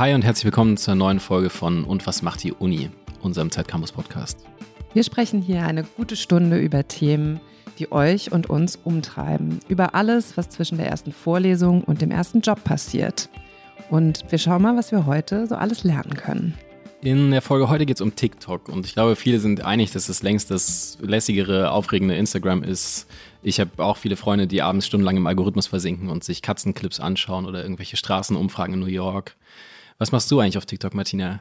Hi und herzlich willkommen zur neuen Folge von Und was macht die Uni, unserem Zeitcampus Podcast. Wir sprechen hier eine gute Stunde über Themen, die euch und uns umtreiben, über alles, was zwischen der ersten Vorlesung und dem ersten Job passiert. Und wir schauen mal, was wir heute so alles lernen können. In der Folge heute geht es um TikTok und ich glaube, viele sind einig, dass es längst das lässigere, aufregende Instagram ist. Ich habe auch viele Freunde, die abends stundenlang im Algorithmus versinken und sich Katzenclips anschauen oder irgendwelche Straßenumfragen in New York. Was machst du eigentlich auf TikTok, Martina?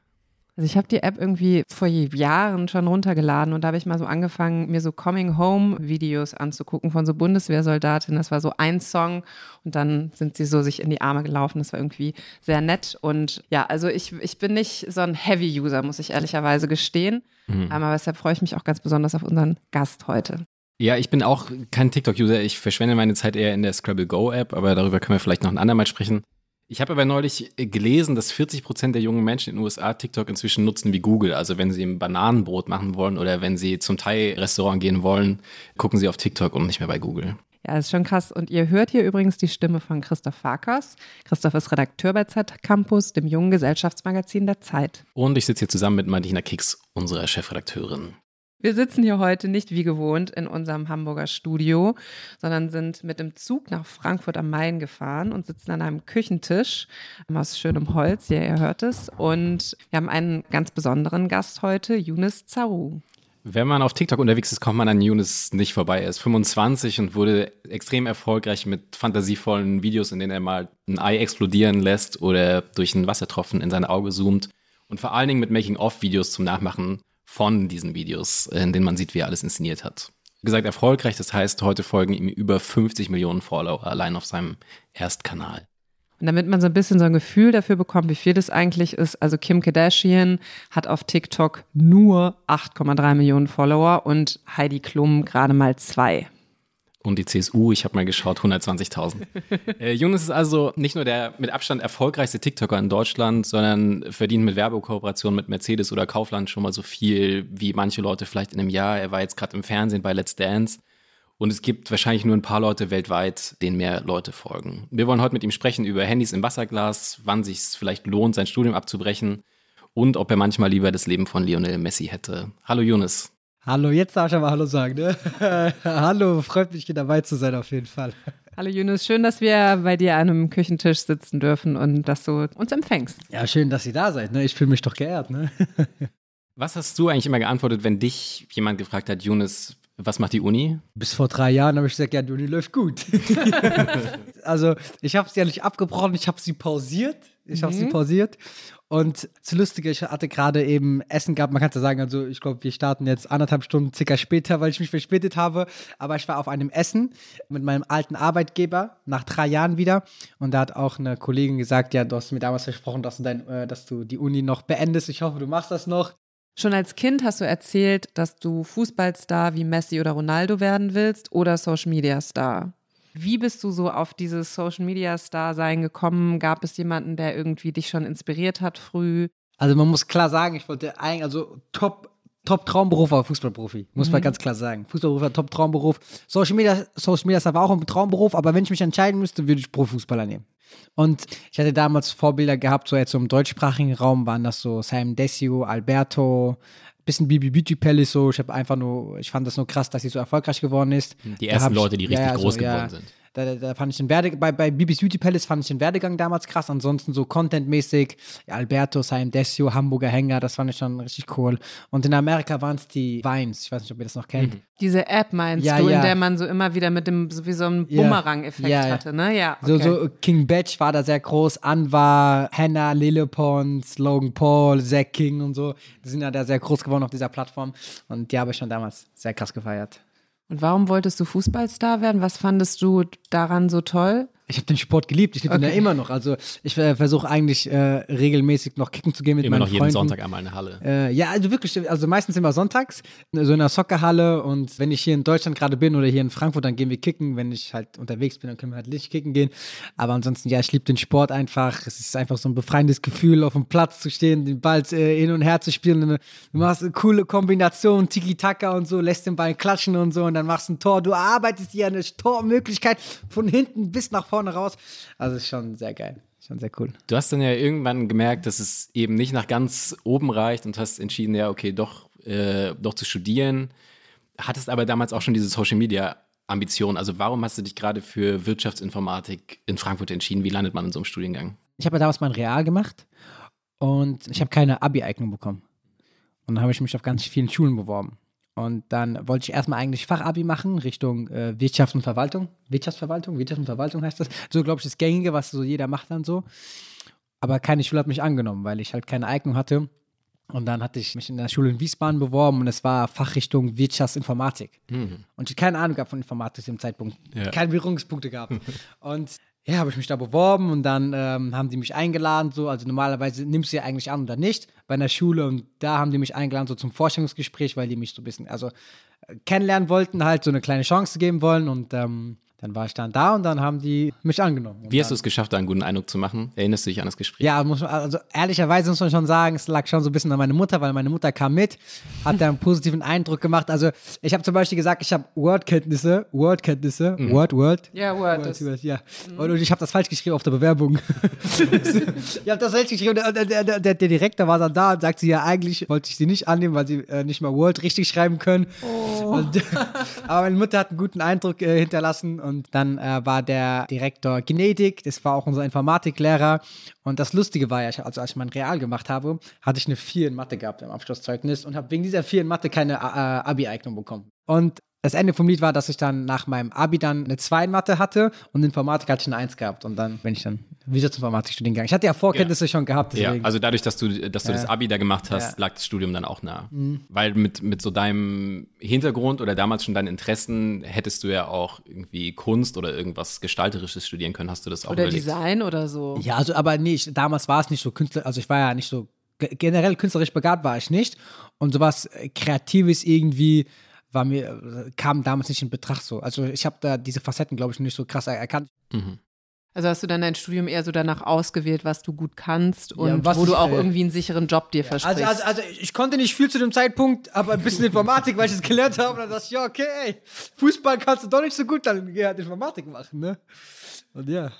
Also ich habe die App irgendwie vor Jahren schon runtergeladen und da habe ich mal so angefangen, mir so Coming-Home-Videos anzugucken von so Bundeswehrsoldatinnen. Das war so ein Song und dann sind sie so sich in die Arme gelaufen. Das war irgendwie sehr nett. Und ja, also ich, ich bin nicht so ein Heavy-User, muss ich ehrlicherweise gestehen. Mhm. Aber deshalb freue ich mich auch ganz besonders auf unseren Gast heute. Ja, ich bin auch kein TikTok-User. Ich verschwende meine Zeit eher in der Scrabble Go-App, aber darüber können wir vielleicht noch ein andermal sprechen. Ich habe aber neulich äh, gelesen, dass 40 Prozent der jungen Menschen in den USA TikTok inzwischen nutzen wie Google. Also wenn sie ein Bananenbrot machen wollen oder wenn sie zum Thai-Restaurant gehen wollen, gucken sie auf TikTok und nicht mehr bei Google. Ja, das ist schon krass. Und ihr hört hier übrigens die Stimme von Christoph Farkas. Christoph ist Redakteur bei Z Campus, dem jungen Gesellschaftsmagazin der Zeit. Und ich sitze hier zusammen mit Martina Kicks, unserer Chefredakteurin. Wir sitzen hier heute nicht wie gewohnt in unserem Hamburger Studio, sondern sind mit dem Zug nach Frankfurt am Main gefahren und sitzen an einem Küchentisch aus schönem Holz, ja, ihr hört es. Und wir haben einen ganz besonderen Gast heute, Younes Zaru. Wenn man auf TikTok unterwegs ist, kommt man an Younes nicht vorbei. Er ist 25 und wurde extrem erfolgreich mit fantasievollen Videos, in denen er mal ein Ei explodieren lässt oder durch einen Wassertropfen in sein Auge zoomt. Und vor allen Dingen mit Making-of-Videos zum Nachmachen von diesen Videos, in denen man sieht, wie er alles inszeniert hat. Wie gesagt, erfolgreich, das heißt, heute folgen ihm über 50 Millionen Follower allein auf seinem Erstkanal. Und damit man so ein bisschen so ein Gefühl dafür bekommt, wie viel das eigentlich ist, also Kim Kardashian hat auf TikTok nur 8,3 Millionen Follower und Heidi Klum gerade mal zwei und die CSU, ich habe mal geschaut, 120.000. äh, Jonas ist also nicht nur der mit Abstand erfolgreichste TikToker in Deutschland, sondern verdient mit Werbekooperationen mit Mercedes oder Kaufland schon mal so viel wie manche Leute vielleicht in einem Jahr. Er war jetzt gerade im Fernsehen bei Let's Dance. Und es gibt wahrscheinlich nur ein paar Leute weltweit, denen mehr Leute folgen. Wir wollen heute mit ihm sprechen über Handys im Wasserglas, wann sich es vielleicht lohnt, sein Studium abzubrechen und ob er manchmal lieber das Leben von Lionel Messi hätte. Hallo Jonas. Hallo, jetzt darf ich aber Hallo sagen, ne? Hallo, freut mich hier dabei zu sein auf jeden Fall. Hallo Yunus, schön, dass wir bei dir an einem Küchentisch sitzen dürfen und dass du uns empfängst. Ja, schön, dass ihr da seid, ne? Ich fühle mich doch geehrt, ne? Was hast du eigentlich immer geantwortet, wenn dich jemand gefragt hat, Yunus, was macht die Uni? Bis vor drei Jahren habe ich gesagt, ja, die Uni läuft gut. also ich habe sie ja nicht abgebrochen, ich habe sie pausiert. Ich habe mhm. sie pausiert und zu lustig, ich hatte gerade eben Essen gehabt. Man kann ja sagen, also ich glaube, wir starten jetzt anderthalb Stunden circa später, weil ich mich verspätet habe. Aber ich war auf einem Essen mit meinem alten Arbeitgeber nach drei Jahren wieder. Und da hat auch eine Kollegin gesagt, ja, du hast mir damals versprochen, dass du, dein, äh, dass du die Uni noch beendest. Ich hoffe, du machst das noch. Schon als Kind hast du erzählt, dass du Fußballstar wie Messi oder Ronaldo werden willst oder Social Media Star. Wie bist du so auf dieses Social Media Star sein gekommen? Gab es jemanden, der irgendwie dich schon inspiriert hat früh? Also man muss klar sagen, ich wollte eigentlich, also top, top Traumberuf war Fußballprofi, muss mhm. man ganz klar sagen. Fußballberuf war top Traumberuf. Social Media, Social Media Star war auch ein Traumberuf, aber wenn ich mich entscheiden müsste, würde ich Profifußballer nehmen. Und ich hatte damals Vorbilder gehabt, so jetzt so im deutschsprachigen Raum waren das so Sam Desio, Alberto, bisschen Bibi Beauty Palace so. Ich habe einfach nur, ich fand das nur krass, dass sie so erfolgreich geworden ist. Die ersten Leute, die richtig ja, groß so, geworden sind. Da, da, fand ich den Werde bei, bei Bibis Beauty Palace fand ich den Werdegang damals krass. Ansonsten so contentmäßig, ja, Alberto, Saim Desio, Hamburger Hänger, das fand ich schon richtig cool. Und in Amerika waren es die Vines. Ich weiß nicht, ob ihr das noch kennt. Mhm. Diese App meinst ja, du, ja. in der man so immer wieder mit dem, so wie so einem Bumerang-Effekt ja, hatte, ne? Ja. Okay. So, so King Batch war da sehr groß, Anwar, Hannah, Lillepons, Logan Paul, Zack King und so. Die sind ja da sehr groß geworden auf dieser Plattform. Und die habe ich schon damals sehr krass gefeiert. Und warum wolltest du Fußballstar werden? Was fandest du daran so toll? Ich habe den Sport geliebt. Ich liebe okay. ihn ja immer noch. Also ich äh, versuche eigentlich äh, regelmäßig noch kicken zu gehen mit immer meinen Freunden. Immer noch jeden Sonntag einmal in der Halle. Äh, ja, also wirklich. Also meistens immer sonntags, so in einer Soccerhalle. Und wenn ich hier in Deutschland gerade bin oder hier in Frankfurt, dann gehen wir kicken. Wenn ich halt unterwegs bin, dann können wir halt nicht kicken gehen. Aber ansonsten, ja, ich liebe den Sport einfach. Es ist einfach so ein befreiendes Gefühl, auf dem Platz zu stehen, den Ball äh, hin und her zu spielen. Du machst eine coole Kombination, Tiki-Taka und so, lässt den Ball klatschen und so und dann machst du ein Tor. Du arbeitest dir eine Tormöglichkeit von hinten bis nach vorne raus. Also ist schon sehr geil. schon sehr cool. Du hast dann ja irgendwann gemerkt, dass es eben nicht nach ganz oben reicht und hast entschieden, ja, okay, doch, äh, doch zu studieren. Hattest aber damals auch schon diese Social Media Ambition. Also warum hast du dich gerade für Wirtschaftsinformatik in Frankfurt entschieden? Wie landet man in so einem Studiengang? Ich habe ja damals mein Real gemacht und ich habe keine Abi-Eignung bekommen. Und dann habe ich mich auf ganz vielen Schulen beworben. Und dann wollte ich erstmal eigentlich Fachabi machen Richtung äh, Wirtschaft und Verwaltung. Wirtschaftsverwaltung, Wirtschaft und Verwaltung heißt das. So, glaube ich, das Gängige, was so jeder macht dann so. Aber keine Schule hat mich angenommen, weil ich halt keine Eignung hatte. Und dann hatte ich mich in der Schule in Wiesbaden beworben und es war Fachrichtung Wirtschaftsinformatik. Mhm. Und ich keine Ahnung gehabt von Informatik zu dem Zeitpunkt. Ja. Keine Berührungspunkte gehabt. und ja, habe ich mich da beworben und dann ähm, haben die mich eingeladen, so, also normalerweise nimmst du ja eigentlich an oder nicht. Bei einer Schule und da haben die mich eingeladen, so zum Vorstellungsgespräch, weil die mich so ein bisschen, also äh, kennenlernen wollten, halt so eine kleine Chance geben wollen und ähm, dann war ich dann da und dann haben die mich angenommen. Wie hast du es geschafft, da einen guten Eindruck zu machen? Erinnerst du dich an das Gespräch? Ja, muss man, also ehrlicherweise muss man schon sagen, es lag schon so ein bisschen an meine Mutter, weil meine Mutter kam mit, hat da einen positiven Eindruck gemacht. Also ich habe zum Beispiel gesagt, ich habe Word-Kenntnisse, Word-Kenntnisse, mhm. Word, Word. Ja, Word. Word, Word ja. Mhm. Und ich habe das falsch geschrieben auf der Bewerbung. ich habe das falsch geschrieben. Der, der, der, der, Direktor war dann da und sagte, ja, eigentlich wollte ich sie nicht annehmen, weil sie äh, nicht mal Word richtig schreiben können. Oh. Und, aber meine Mutter hat einen guten Eindruck äh, hinterlassen und dann äh, war der Direktor Genetik, das war auch unser Informatiklehrer. Und das Lustige war ja, also als ich mein Real gemacht habe, hatte ich eine 4 in Mathe gehabt im Abschlusszeugnis und habe wegen dieser 4 in Mathe keine äh, Abi-Eignung bekommen. Und das Ende vom Lied war, dass ich dann nach meinem Abi dann eine 2 in Mathe hatte und Informatik hatte ich eine 1 gehabt. Und dann bin ich dann Wirtschaftsinformatik-Studiengang. Ich hatte ja Vorkenntnisse ja. schon gehabt. Deswegen. Ja, also dadurch, dass du, dass du ja. das Abi da gemacht hast, lag das Studium dann auch nah. Mhm. Weil mit, mit so deinem Hintergrund oder damals schon deinen Interessen hättest du ja auch irgendwie Kunst oder irgendwas Gestalterisches studieren können. Hast du das auch Oder überlegt? Design oder so. Ja, also aber nicht, damals war es nicht so Künstler, also ich war ja nicht so, generell künstlerisch begabt war ich nicht. Und sowas Kreatives irgendwie war mir, kam damals nicht in Betracht so. Also ich habe da diese Facetten, glaube ich, nicht so krass erkannt. Mhm. Also hast du dann dein Studium eher so danach ausgewählt, was du gut kannst und ja, wo du auch äh, irgendwie einen sicheren Job dir ja, versprichst? Also, also, also, ich konnte nicht viel zu dem Zeitpunkt, aber ein bisschen Informatik, weil ich es gelernt habe. Und dann dachte ich, ja, okay, ey, Fußball kannst du doch nicht so gut, dann geh halt Informatik machen, ne? Und ja.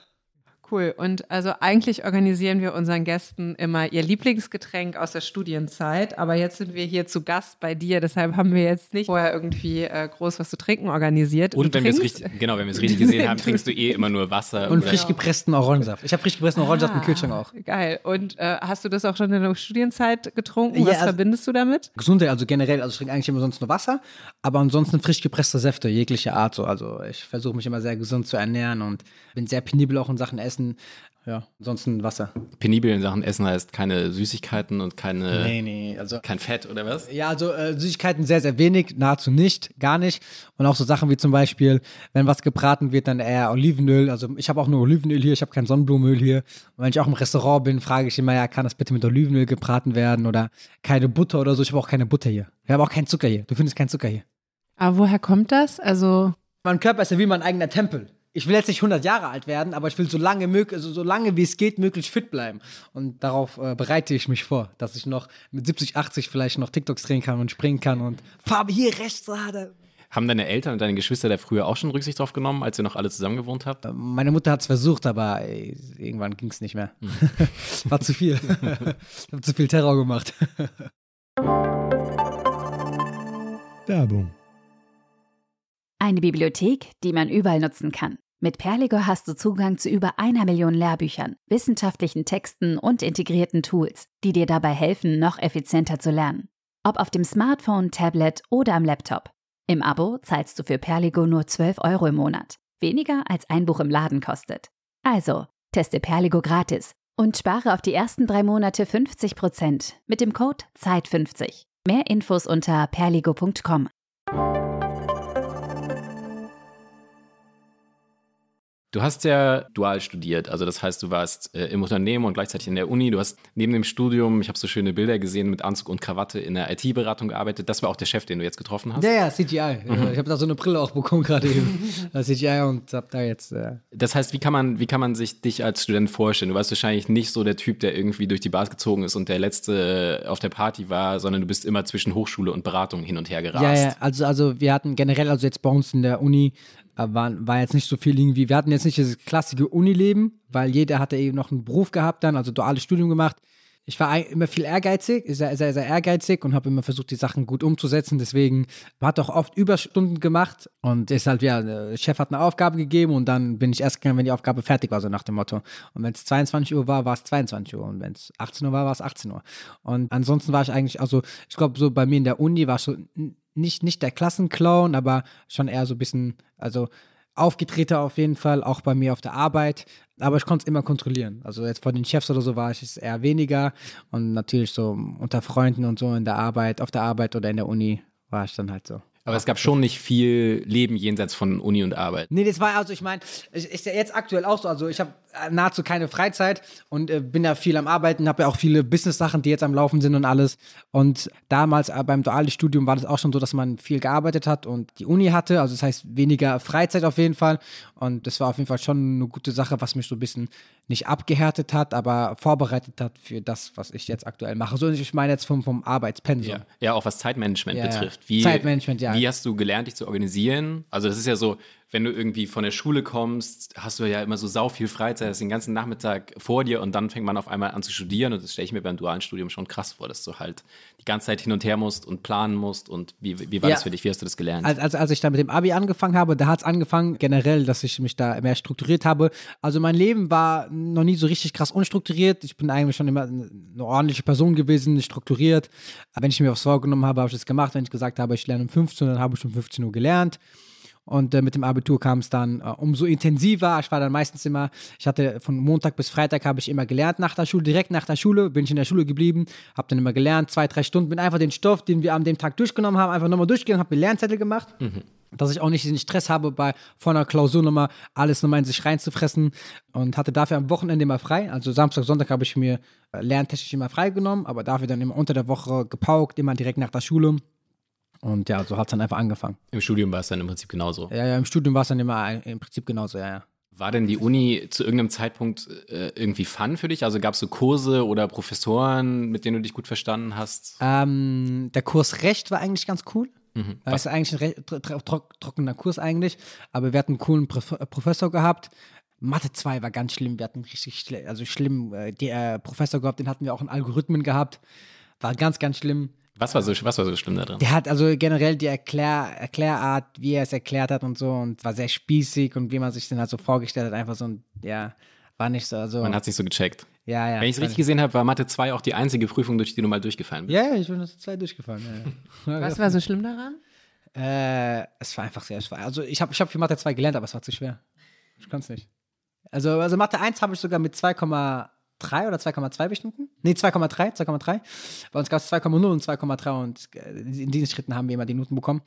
Cool. Und also eigentlich organisieren wir unseren Gästen immer ihr Lieblingsgetränk aus der Studienzeit. Aber jetzt sind wir hier zu Gast bei dir. Deshalb haben wir jetzt nicht vorher irgendwie äh, groß was zu trinken organisiert. Und wenn wir es richtig, genau, wenn wir es richtig gesehen haben, trinkst du eh immer nur Wasser. Und frisch gepressten Orangensaft. Ich habe frisch gepressten Orangensaft im ah, Kühlschrank auch. Geil. Und äh, hast du das auch schon in der Studienzeit getrunken? Was ja, also, verbindest du damit? Gesundheit, also generell. Also ich trinke eigentlich immer sonst nur Wasser. Aber ansonsten frisch gepresste Säfte, jeglicher Art. So. Also ich versuche mich immer sehr gesund zu ernähren und bin sehr penibel auch in Sachen Essen. Ja, ansonsten Wasser. Penibel in Sachen Essen heißt keine Süßigkeiten und keine, nee, nee, also, kein Fett oder was? Ja, also äh, Süßigkeiten sehr, sehr wenig, nahezu nicht, gar nicht. Und auch so Sachen wie zum Beispiel, wenn was gebraten wird, dann eher Olivenöl. Also ich habe auch nur Olivenöl hier, ich habe kein Sonnenblumenöl hier. Und wenn ich auch im Restaurant bin, frage ich immer, ja, kann das bitte mit Olivenöl gebraten werden oder keine Butter oder so. Ich habe auch keine Butter hier. Ich habe auch keinen Zucker hier. Du findest keinen Zucker hier. Aber woher kommt das? Also mein Körper ist ja wie mein eigener Tempel ich will jetzt nicht 100 Jahre alt werden, aber ich will so lange, möglich, also so lange wie es geht, möglichst fit bleiben. Und darauf äh, bereite ich mich vor, dass ich noch mit 70, 80 vielleicht noch TikToks drehen kann und springen kann und Farbe hier rechts. Da. Haben deine Eltern und deine Geschwister da früher auch schon Rücksicht drauf genommen, als ihr noch alle zusammen gewohnt habt? Äh, meine Mutter hat es versucht, aber ey, irgendwann ging es nicht mehr. Hm. War zu viel. ich habe zu viel Terror gemacht. Werbung eine Bibliothek, die man überall nutzen kann. Mit Perligo hast du Zugang zu über einer Million Lehrbüchern, wissenschaftlichen Texten und integrierten Tools, die dir dabei helfen, noch effizienter zu lernen. Ob auf dem Smartphone, Tablet oder am Laptop. Im Abo zahlst du für Perligo nur 12 Euro im Monat. Weniger als ein Buch im Laden kostet. Also, teste Perligo gratis und spare auf die ersten drei Monate 50% mit dem Code ZEIT50. Mehr Infos unter perligo.com. Du hast ja dual studiert, also das heißt, du warst äh, im Unternehmen und gleichzeitig in der Uni. Du hast neben dem Studium, ich habe so schöne Bilder gesehen, mit Anzug und Krawatte in der IT-Beratung gearbeitet. Das war auch der Chef, den du jetzt getroffen hast? Ja, ja, CGI. Mhm. Ich habe da so eine Brille auch bekommen gerade eben. CGI und habe da jetzt. Äh das heißt, wie kann, man, wie kann man sich dich als Student vorstellen? Du warst wahrscheinlich nicht so der Typ, der irgendwie durch die Bars gezogen ist und der Letzte äh, auf der Party war, sondern du bist immer zwischen Hochschule und Beratung hin und her gerast. Ja, ja, also, also wir hatten generell, also jetzt bei uns in der Uni, war, war jetzt nicht so viel irgendwie, wir hatten jetzt nicht das klassische Unileben, weil jeder hatte eben noch einen Beruf gehabt dann, also duales Studium gemacht. Ich war immer viel ehrgeizig, sehr, sehr, sehr ehrgeizig und habe immer versucht, die Sachen gut umzusetzen. Deswegen hat auch oft Überstunden gemacht und ist halt, ja, der Chef hat eine Aufgabe gegeben und dann bin ich erst gegangen, wenn die Aufgabe fertig war, so nach dem Motto. Und wenn es 22 Uhr war, war es 22 Uhr und wenn es 18 Uhr war, war es 18 Uhr. Und ansonsten war ich eigentlich, also ich glaube, so bei mir in der Uni war ich so nicht, nicht der Klassenclown, aber schon eher so ein bisschen, also aufgetreter auf jeden Fall, auch bei mir auf der Arbeit. Aber ich konnte es immer kontrollieren. Also jetzt vor den Chefs oder so war ich es eher weniger. Und natürlich so unter Freunden und so in der Arbeit, auf der Arbeit oder in der Uni war ich dann halt so. Aber es gab schon nicht viel Leben jenseits von Uni und Arbeit. Nee, das war also, ich meine, ist ja jetzt aktuell auch so. Also ich habe nahezu keine Freizeit und äh, bin ja viel am Arbeiten, habe ja auch viele Business-Sachen, die jetzt am Laufen sind und alles. Und damals äh, beim dualen Studium war das auch schon so, dass man viel gearbeitet hat und die Uni hatte. Also das heißt weniger Freizeit auf jeden Fall. Und das war auf jeden Fall schon eine gute Sache, was mich so ein bisschen nicht abgehärtet hat, aber vorbereitet hat für das, was ich jetzt aktuell mache. So, ich meine jetzt vom, vom Arbeitspensum. Ja. ja, auch was Zeitmanagement Ja, betrifft. Wie, Zeitmanagement, ja. Wie hast du gelernt, dich zu organisieren? Also das ist ja so, wenn du irgendwie von der Schule kommst, hast du ja immer so sau viel Freizeit, hast den ganzen Nachmittag vor dir und dann fängt man auf einmal an zu studieren und das stelle ich mir beim dualen Studium schon krass vor, dass du halt die ganze Zeit hin und her musst und planen musst und wie, wie war Ja. das für dich? Wie hast du das gelernt? als, als, als ich da mit dem Abi angefangen habe, da hat es angefangen generell, dass ich mich da mehr strukturiert habe. Also mein Leben war noch nie so richtig krass unstrukturiert. Ich bin eigentlich schon immer eine ordentliche Person gewesen, strukturiert. Wenn ich mir was vorgenommen habe, habe ich das gemacht. Wenn ich gesagt habe, ich lerne um 15 Uhr, dann habe ich um 15 Uhr gelernt. Und äh, mit dem Abitur kam es dann äh, umso intensiver. Ich war dann meistens immer, ich hatte von Montag bis Freitag habe ich immer gelernt nach der Schule, direkt nach der Schule bin ich in der Schule geblieben, habe dann immer gelernt, zwei, drei Stunden, bin einfach den Stoff, den wir an dem Tag durchgenommen haben, einfach nochmal durchgegangen, habe mir Lernzettel gemacht. Dass ich auch nicht den Stress habe, bei vor einer Klausur nochmal alles nochmal in sich reinzufressen und hatte dafür am Wochenende immer frei. Also Samstag, Sonntag habe ich mir äh, lerntechnisch immer frei genommen, aber dafür dann immer unter der Woche gepaukt, immer direkt nach der Schule. Und ja, so hat es dann einfach angefangen. Im Studium war es dann im Prinzip genauso. Ja, ja, im Studium war es dann immer im Prinzip genauso, ja, ja. War denn die Uni zu irgendeinem Zeitpunkt äh, irgendwie fun für dich? Also gab es so Kurse oder Professoren, mit denen du dich gut verstanden hast? Ähm, der Kurs Recht war eigentlich ganz cool. Mhm. Das ist eigentlich ein trockener Kurs eigentlich, aber wir hatten einen coolen Prof Professor gehabt. Mathe 2 war ganz schlimm, wir hatten richtig schle also schlimm, äh, der äh, Professor gehabt, den hatten wir auch in Algorithmen gehabt. War ganz, ganz schlimm. Was war so, was war so schlimm da drin? Der hat also generell die Erklär Erklärart, wie er es erklärt hat und so und war sehr spießig und wie man sich den halt so vorgestellt hat, einfach so ein, ja, war nicht so, also, Man hat es nicht so gecheckt. ja, ja. Wenn ich es richtig gesehen habe, war Mathe 2 auch die einzige Prüfung, durch die du mal durchgefallen bist. ja, ja, ich bin das zwei durchgefallen. Ja, ja. Was war so schlimm daran? Äh, es war einfach sehr schwer. Also ich habe ich hab für Mathe 2 gelernt, aber es war zu schwer. Ich kann es nicht. Also, also Mathe 1 habe ich sogar mit 2,3 oder 2,2 bestanden. Nee, 2,3, 2,3. Bei uns gab es 2,0 und 2,3 und äh, in diesen Schritten haben wir immer die Noten bekommen.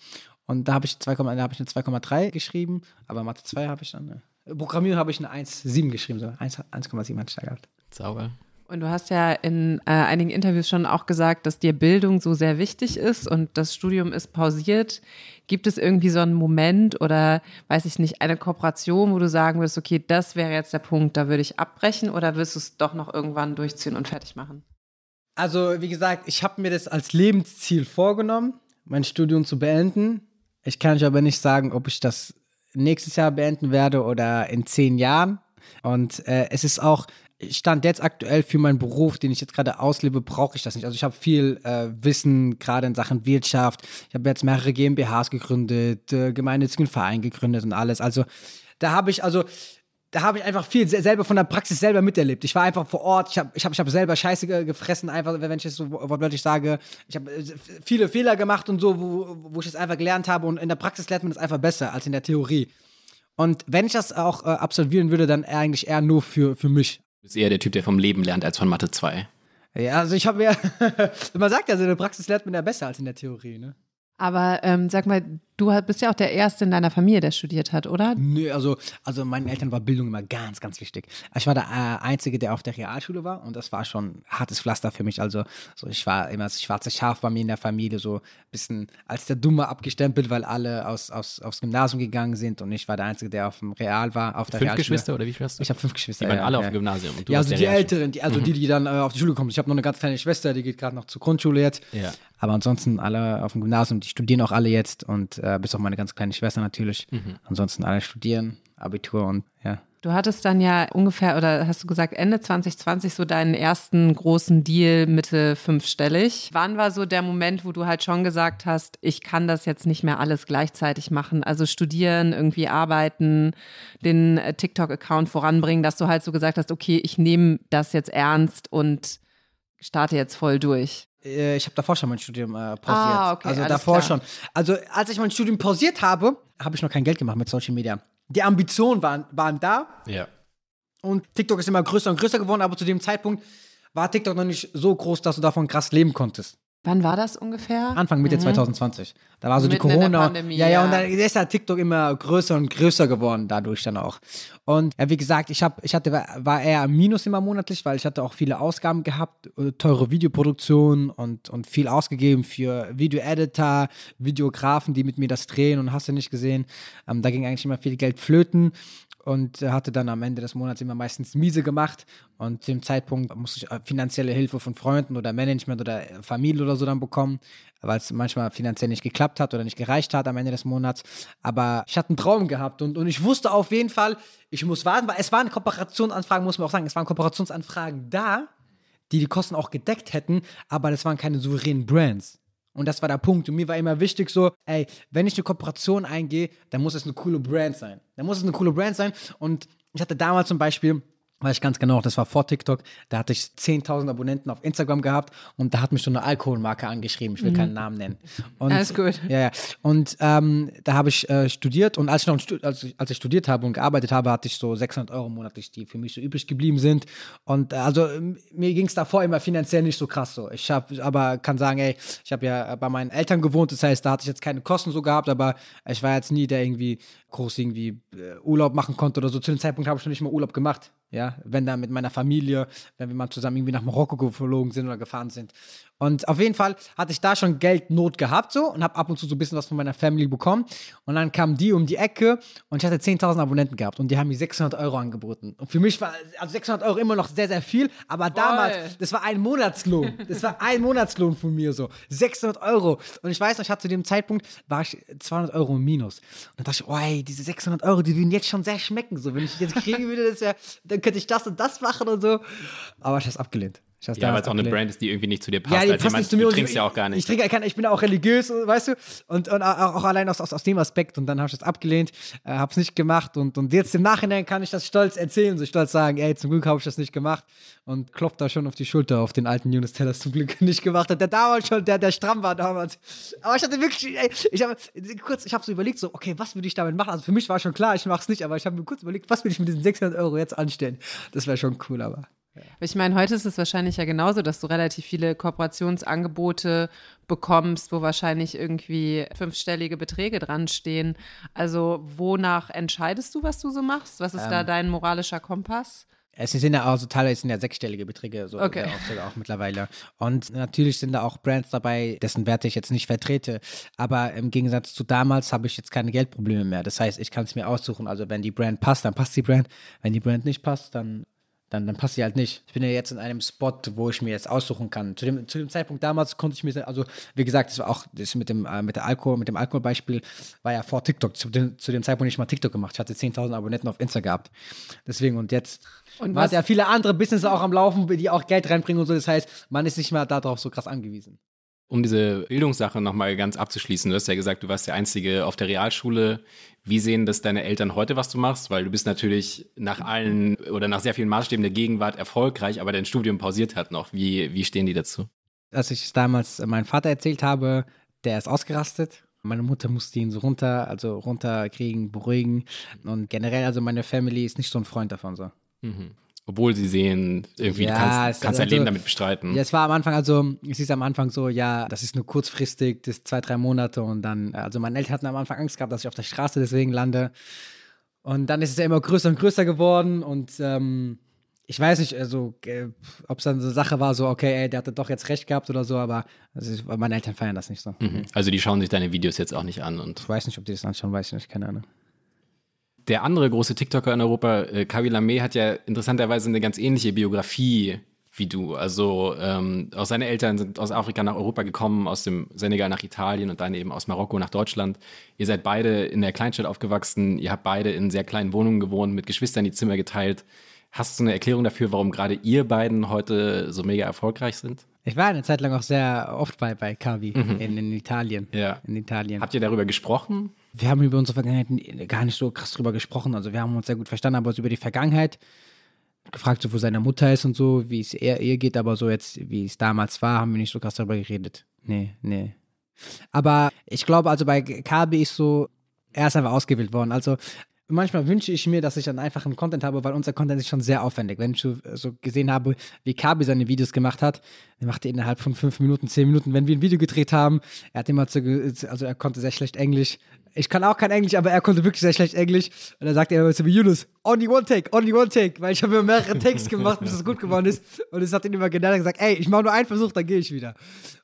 Und da habe ich, 2, da hab ich eine 2,3 geschrieben, aber Mathe 2 habe ich dann, äh, Programmieren habe ich eine 1,7 geschrieben, so 1 1,7 hatte ich da gehabt. Sauber. Und du hast ja in äh, einigen Interviews schon auch gesagt, dass dir Bildung so sehr wichtig ist und das Studium ist pausiert. Gibt es irgendwie so einen Moment oder, weiß ich nicht, eine Kooperation, wo du sagen würdest, okay, das wäre jetzt der Punkt, da würde ich abbrechen oder wirst du es doch noch irgendwann durchziehen und fertig machen? Also, wie gesagt, ich habe mir das als Lebensziel vorgenommen, mein Studium zu beenden. Ich kann euch aber nicht sagen, ob ich das nächstes Jahr beenden werde oder in zehn Jahren. Und äh, es ist auch, Stand jetzt aktuell für meinen Beruf, den ich jetzt gerade auslebe, brauche ich das nicht. Also ich habe viel äh, Wissen, gerade in Sachen Wirtschaft. Ich habe jetzt mehrere GmbHs gegründet, äh, gemeinnützigen Verein gegründet und alles. Also da habe ich, also da habe ich einfach viel se- selber von der Praxis selber miterlebt. Ich war einfach vor Ort, ich habe ich hab, ich hab selber Scheiße ge- gefressen, einfach, wenn ich es so wortwörtlich sage. Ich habe äh, viele Fehler gemacht und so, wo, wo ich es einfach gelernt habe und in der Praxis lernt man das einfach besser als in der Theorie. Und wenn ich das auch äh, absolvieren würde, dann eigentlich eher nur für, für mich. Du bist eher der Typ, der vom Leben lernt, als von Mathe 2. Ja, also ich habe ja, man sagt ja, so in der Praxis lernt man ja besser als in der Theorie, ne? Aber ähm, sag mal, du bist ja auch der Erste in deiner Familie, der studiert hat, oder? Nö, also, also meinen Eltern war Bildung immer ganz, ganz wichtig. Ich war der äh, Einzige, der auf der Realschule war und das war schon hartes Pflaster für mich. Also so, ich war immer das schwarze Schaf bei mir in der Familie, so ein bisschen als der Dumme abgestempelt, weil alle aus, aus, aufs Gymnasium gegangen sind und ich war der Einzige, der auf dem Real war, auf der Fünf Realschule. Geschwister oder wie viel hast du? Ich habe fünf Geschwister. Die waren ja, alle ja. auf dem Gymnasium. Und du ja, also die. Älteren, die, also die, die dann äh, auf die Schule kommen. Ich habe noch eine ganz kleine Schwester, die geht gerade noch zur Grundschule jetzt. Ja. Aber ansonsten alle auf dem Gymnasium, die studieren auch alle jetzt und äh, bis auf meine ganz kleine Schwester natürlich. Mhm. Ansonsten alle studieren, Abitur und ja. Du hattest dann ja ungefähr, oder hast du gesagt, Ende 2020 so deinen ersten großen Deal Mitte fünfstellig. Wann war so der Moment, wo du halt schon gesagt hast, ich kann das jetzt nicht mehr alles gleichzeitig machen? Also studieren, irgendwie arbeiten, den äh, TikTok-Account voranbringen, dass du halt so gesagt hast, okay, ich nehme das jetzt ernst und starte jetzt voll durch. Äh, ich habe davor schon mein Studium äh, pausiert. Ah, okay, also davor klar. schon. Also als ich mein Studium pausiert habe, habe ich noch kein Geld gemacht mit Social Media die Ambitionen waren, waren da. Ja. Und TikTok ist immer größer und größer geworden, aber zu dem Zeitpunkt war TikTok noch nicht so groß, dass du davon krass leben konntest. Wann war das ungefähr? Anfang Mitte mhm. 2020. Da war so Mitten die Corona. Pandemie, ja, ja, und dann ist ja TikTok immer größer und größer geworden dadurch dann auch. Und ja, wie gesagt, ich habe, ich hatte, war eher am Minus immer monatlich, weil ich hatte auch viele Ausgaben gehabt, äh, teure Videoproduktion und, und viel ausgegeben für Video-Editor, Videografen, die mit mir das drehen und hast du nicht gesehen. Ähm, da ging eigentlich immer viel Geld flöten und hatte dann am Ende des Monats immer meistens miese gemacht. Und zu dem Zeitpunkt musste ich äh, finanzielle Hilfe von Freunden oder Management oder äh, Familie oder so dann bekommen, weil es manchmal finanziell nicht geklappt hat oder nicht gereicht hat am Ende des Monats. Aber ich hatte einen Traum gehabt und, und ich wusste auf jeden Fall, ich muss warten, weil es waren Kooperationsanfragen, muss man auch sagen, es waren Kooperationsanfragen da, die die Kosten auch gedeckt hätten, aber das waren keine souveränen Brands. Und das war der Punkt. Und mir war immer wichtig so, ey, wenn ich eine Kooperation eingehe, dann muss es eine coole Brand sein. Dann muss es eine coole Brand sein. Und ich hatte damals zum Beispiel Weiß ich ganz genau, das war vor TikTok. Da hatte ich 10.000 Abonnenten auf Instagram gehabt und da hat mich so eine Alkoholmarke angeschrieben. Ich will mhm. keinen Namen nennen. Und, Alles gut. Ja, ja. Und ähm, da habe ich äh, studiert und als ich, noch, als, ich, als ich studiert habe und gearbeitet habe, hatte ich so 600 Euro monatlich, die für mich so übrig geblieben sind. Und äh, also mir ging es davor immer finanziell nicht so krass so. Ich habe aber kann sagen, ey, ich habe ja bei meinen Eltern gewohnt, das heißt, da hatte ich jetzt keine Kosten so gehabt, aber ich war jetzt nie der irgendwie groß irgendwie äh, Urlaub machen konnte oder so. Zu dem Zeitpunkt habe ich noch nicht mal Urlaub gemacht. Ja, wenn da mit meiner Familie, wenn wir mal zusammen irgendwie nach Marokko geflogen sind oder gefahren sind. Und auf jeden Fall hatte ich da schon Geldnot gehabt so und habe ab und zu so ein bisschen was von meiner Family bekommen. Und dann kam die um die Ecke und ich hatte 10.000 Abonnenten gehabt und die haben mir 600 Euro angeboten. Und für mich war also 600 Euro immer noch sehr, sehr viel, aber Voll. damals, das war ein Monatslohn. Das war ein Monatslohn von mir so. 600 Euro. Und ich weiß noch, ich hatte zu dem Zeitpunkt, war ich 200 Euro im Minus. Und dann dachte ich, oh, ey, diese 600 Euro, die würden jetzt schon sehr schmecken. So, wenn ich jetzt kriegen würde, das wär, dann könnte ich das und das machen und so. Aber ich habe es abgelehnt. Ja, weil es auch eine Brand ist, die irgendwie nicht zu dir passt. Ja, die passt nicht zu mir. Du trinkst ja auch gar nicht. Ich, trinke, ich bin auch religiös, weißt du, und, und auch, auch allein aus, aus, aus dem Aspekt. Und dann habe ich das abgelehnt, äh, habe es nicht gemacht. Und, und jetzt im Nachhinein kann ich das stolz erzählen, so stolz sagen, ey, zum Glück habe ich das nicht gemacht. Und klopft da schon auf die Schulter auf den alten Yunus, der das zum Glück nicht gemacht hat. Der damals schon, der, der stramm war damals. Aber ich hatte wirklich, ey, ich habe kurz, ich habe so überlegt, so, okay, was würde ich damit machen? Also für mich war schon klar, ich mache es nicht, aber ich habe mir kurz überlegt, was würde ich mit diesen 600 Euro jetzt anstellen? Das wäre schon cool, aber. Ja. Ich meine, heute ist es wahrscheinlich ja genauso, dass du relativ viele Kooperationsangebote bekommst, wo wahrscheinlich irgendwie fünfstellige Beträge dran stehen. Also wonach entscheidest du, was du so machst? Was ist ähm, da dein moralischer Kompass? Es sind ja also teilweise sind ja sechsstellige Beträge so okay. auch, auch, mittlerweile. Und natürlich sind da auch Brands dabei, dessen Werte ich jetzt nicht vertrete. Aber im Gegensatz zu damals habe ich jetzt keine Geldprobleme mehr. Das heißt, ich kann es mir aussuchen. Also wenn die Brand passt, dann passt die Brand. Wenn die Brand nicht passt, dann dann, dann passt sie halt nicht. Ich bin ja jetzt in einem Spot, wo ich mir jetzt aussuchen kann. Zu dem, zu dem Zeitpunkt damals konnte ich mir, also wie gesagt, das war auch das mit dem, äh, mit der Alkohol, mit dem Alkoholbeispiel, war ja vor TikTok. Zu dem, zu dem Zeitpunkt nicht mal TikTok gemacht. Ich hatte 10.000 Abonnenten auf Insta gehabt. Deswegen und jetzt und man hat ja viele andere Business auch am Laufen, die auch Geld reinbringen und so. Das heißt, man ist nicht mehr darauf so krass angewiesen um diese Bildungssache nochmal ganz abzuschließen, du hast ja gesagt, du warst der Einzige auf der Realschule. Wie sehen das deine Eltern heute, was du machst? Weil du bist natürlich nach allen oder nach sehr vielen Maßstäben der Gegenwart erfolgreich, aber dein Studium pausiert hat noch. Wie, wie stehen die dazu? Als ich es damals meinem Vater erzählt habe, der ist ausgerastet. Meine Mutter musste ihn so runter, also runterkriegen, beruhigen. Und generell, also meine Family ist nicht so ein Freund davon so. Mhm. Obwohl sie sehen, irgendwie ja, kannst, kannst dein also, Leben damit bestreiten. Ja, es war am Anfang, also es ist am Anfang so, ja, das ist nur kurzfristig, das ist zwei, drei Monate und dann, also meine Eltern hatten am Anfang Angst gehabt, dass ich auf der Straße deswegen lande. Und dann ist es ja immer größer und größer geworden und ähm, ich weiß nicht, also äh, ob es dann so eine Sache war, so, okay, ey, der hatte doch jetzt recht gehabt oder so, aber also, meine Eltern feiern das nicht so. Mhm. Also die schauen sich deine Videos jetzt auch nicht an und. Ich weiß nicht, ob die das anschauen, weiß ich nicht, keine Ahnung der andere große TikToker in Europa, äh, Kawi Lame, hat ja interessanterweise eine ganz ähnliche Biografie wie du. Also ähm, auch seine Eltern sind aus Afrika nach Europa gekommen, aus dem Senegal nach Italien und dann eben aus Marokko nach Deutschland. Ihr seid beide in der Kleinstadt aufgewachsen, ihr habt beide in sehr kleinen Wohnungen gewohnt, mit Geschwistern die Zimmer geteilt. Hast du eine Erklärung dafür, warum gerade ihr beiden heute so mega erfolgreich sind? Ich war eine Zeit lang auch sehr oft bei, bei Kavi mhm. in, in, Italien. Ja. In Italien. Habt ihr darüber gesprochen? Wir haben über unsere Vergangenheit gar nicht so krass drüber gesprochen. Also wir haben uns sehr gut verstanden, aber über die Vergangenheit gefragt, so wo seine Mutter ist und so, wie es ihr, ihr geht, aber so jetzt, wie es damals war, haben wir nicht so krass darüber geredet. Nee, nee. Aber ich glaube, also bei Kabi ist so, er ist einfach ausgewählt worden. Also manchmal wünsche ich mir, dass ich dann einfach einen Content habe, weil unser Content ist schon sehr aufwendig. Wenn ich so, so gesehen habe, wie Kabi seine Videos gemacht hat, er machte innerhalb von fünf Minuten, zehn Minuten, wenn wir ein Video gedreht haben, er hat immer zu, also er konnte sehr schlecht Englisch. Ich kann auch kein Englisch, aber er konnte wirklich sehr schlecht Englisch. Und dann sagte er immer so wie Yunus, only one take, only one take, weil ich habe immer mehrere Takes gemacht, bis es gut geworden ist. Und es hat ihn immer generell gesagt, ey, ich mache nur einen Versuch, dann gehe ich wieder.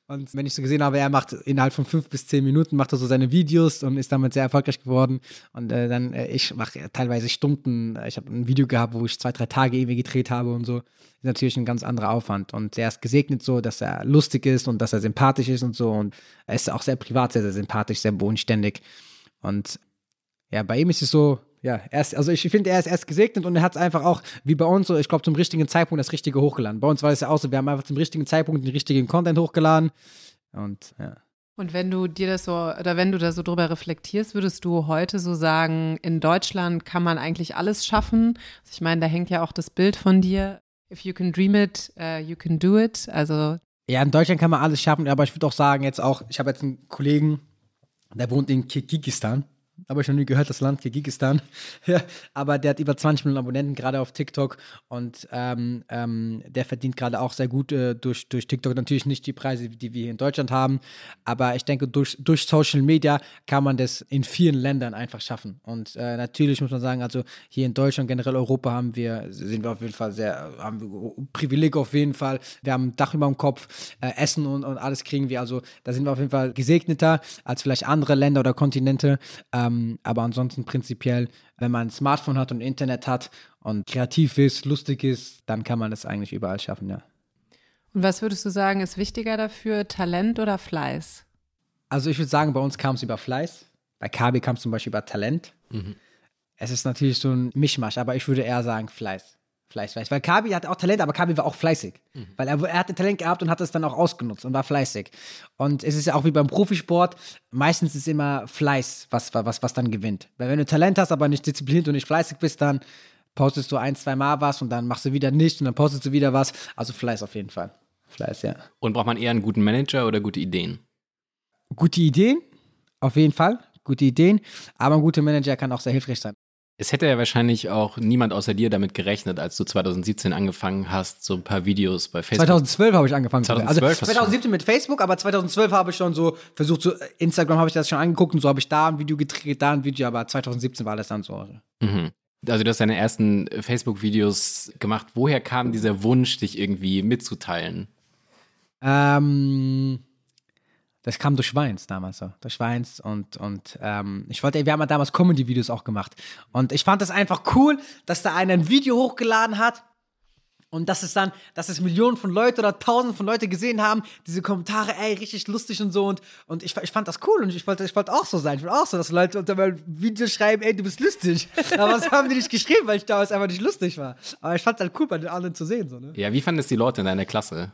Und wenn ich so gesehen habe, er macht innerhalb von fünf bis zehn Minuten macht er so seine Videos und ist damit sehr erfolgreich geworden. Und äh, dann, äh, ich mache teilweise Stunden. Ich habe ein Video gehabt, wo ich zwei, drei Tage irgendwie gedreht habe und so. Ist natürlich ein ganz anderer Aufwand. Und er ist gesegnet so, dass er lustig ist und dass er sympathisch ist und so. Und er ist auch sehr privat, sehr, sehr sympathisch, sehr bodenständig. Und ja, bei ihm ist es so, ja, er ist, also ich finde, er ist erst gesegnet und er hat es einfach auch, wie bei uns, so, ich glaube, zum richtigen Zeitpunkt das Richtige hochgeladen. Bei uns war es ja auch so, wir haben einfach zum richtigen Zeitpunkt den richtigen Content hochgeladen. Und ja. Und wenn du dir das so, oder wenn du da so drüber reflektierst, würdest du heute so sagen, in Deutschland kann man eigentlich alles schaffen? Also ich meine, da hängt ja auch das Bild von dir. If you can dream it, uh, you can do it. Also. Ja, in Deutschland kann man alles schaffen, aber ich würde auch sagen, jetzt auch, ich habe jetzt einen Kollegen, der wohnt in Kirgisistan habe ich noch nie gehört, das Land Kirgisistan. aber der hat über 20 Millionen Abonnenten gerade auf TikTok und ähm, ähm, der verdient gerade auch sehr gut äh, durch, durch TikTok. Natürlich nicht die Preise, die wir hier in Deutschland haben, aber ich denke, durch, durch Social Media kann man das in vielen Ländern einfach schaffen. Und äh, natürlich muss man sagen, also hier in Deutschland, generell Europa, haben wir, sind wir auf jeden Fall sehr, haben Privileg auf jeden Fall. Wir haben ein Dach über dem Kopf, äh, Essen und, und alles kriegen wir. Also da sind wir auf jeden Fall gesegneter als vielleicht andere Länder oder Kontinente. Ähm, ähm, aber ansonsten prinzipiell, wenn man ein Smartphone hat und Internet hat und kreativ ist, lustig ist, dann kann man das eigentlich überall schaffen, ja. Und was würdest du sagen, ist wichtiger dafür, Talent oder Fleiß? Also ich würde sagen, bei uns kam es über Fleiß. Bei Kabi kam es zum Beispiel über Talent. Mhm. Es ist natürlich so ein Mischmasch, aber ich würde eher sagen Fleiß. Fleiß, Fleiß. Weil Kabi hatte auch Talent, aber Kabi war auch fleißig. Mhm. Weil er, er hatte Talent gehabt und hat es dann auch ausgenutzt und war fleißig. Und es ist ja auch wie beim Profisport, meistens ist immer Fleiß, was, was, was dann gewinnt. Weil wenn du Talent hast, aber nicht diszipliniert und nicht fleißig bist, dann postest du ein, zwei Mal was und dann machst du wieder nichts und dann postest du wieder was. Also Fleiß auf jeden Fall. Fleiß, ja. Und braucht man eher einen guten Manager oder gute Ideen? Gute Ideen, auf jeden Fall. Gute Ideen. Aber ein guter Manager kann auch sehr hilfreich sein. Es hätte ja wahrscheinlich auch niemand außer dir damit gerechnet, als du 2017 angefangen hast, so ein paar Videos bei Facebook. 2012 habe ich angefangen. 2012 also 2017 mit Facebook, aber 2012 habe ich schon so versucht, so Instagram habe ich das schon angeguckt und so habe ich da ein Video gedreht, da ein Video, aber 2017 war das dann so. Mhm. Also du hast deine ersten Facebook-Videos gemacht. Woher kam dieser Wunsch, dich irgendwie mitzuteilen? Ähm, das kam durch Weins damals so. Durch Weins und, und ähm, ich wollte, wir haben ja damals Comedy-Videos auch gemacht. Und ich fand es einfach cool, dass da einer ein Video hochgeladen hat und dass es dann, dass es Millionen von Leuten oder Tausende von Leuten gesehen haben, diese Kommentare, ey, richtig lustig und so. Und, und ich, ich fand das cool und ich wollte, ich wollte auch so sein. Ich wollte auch so, dass Leute unter meinem Video schreiben, ey, du bist lustig. Aber was haben die nicht geschrieben, weil ich damals einfach nicht lustig war. Aber ich fand es halt cool, bei den anderen zu sehen. So, ne? Ja, wie fanden es die Leute in deiner Klasse?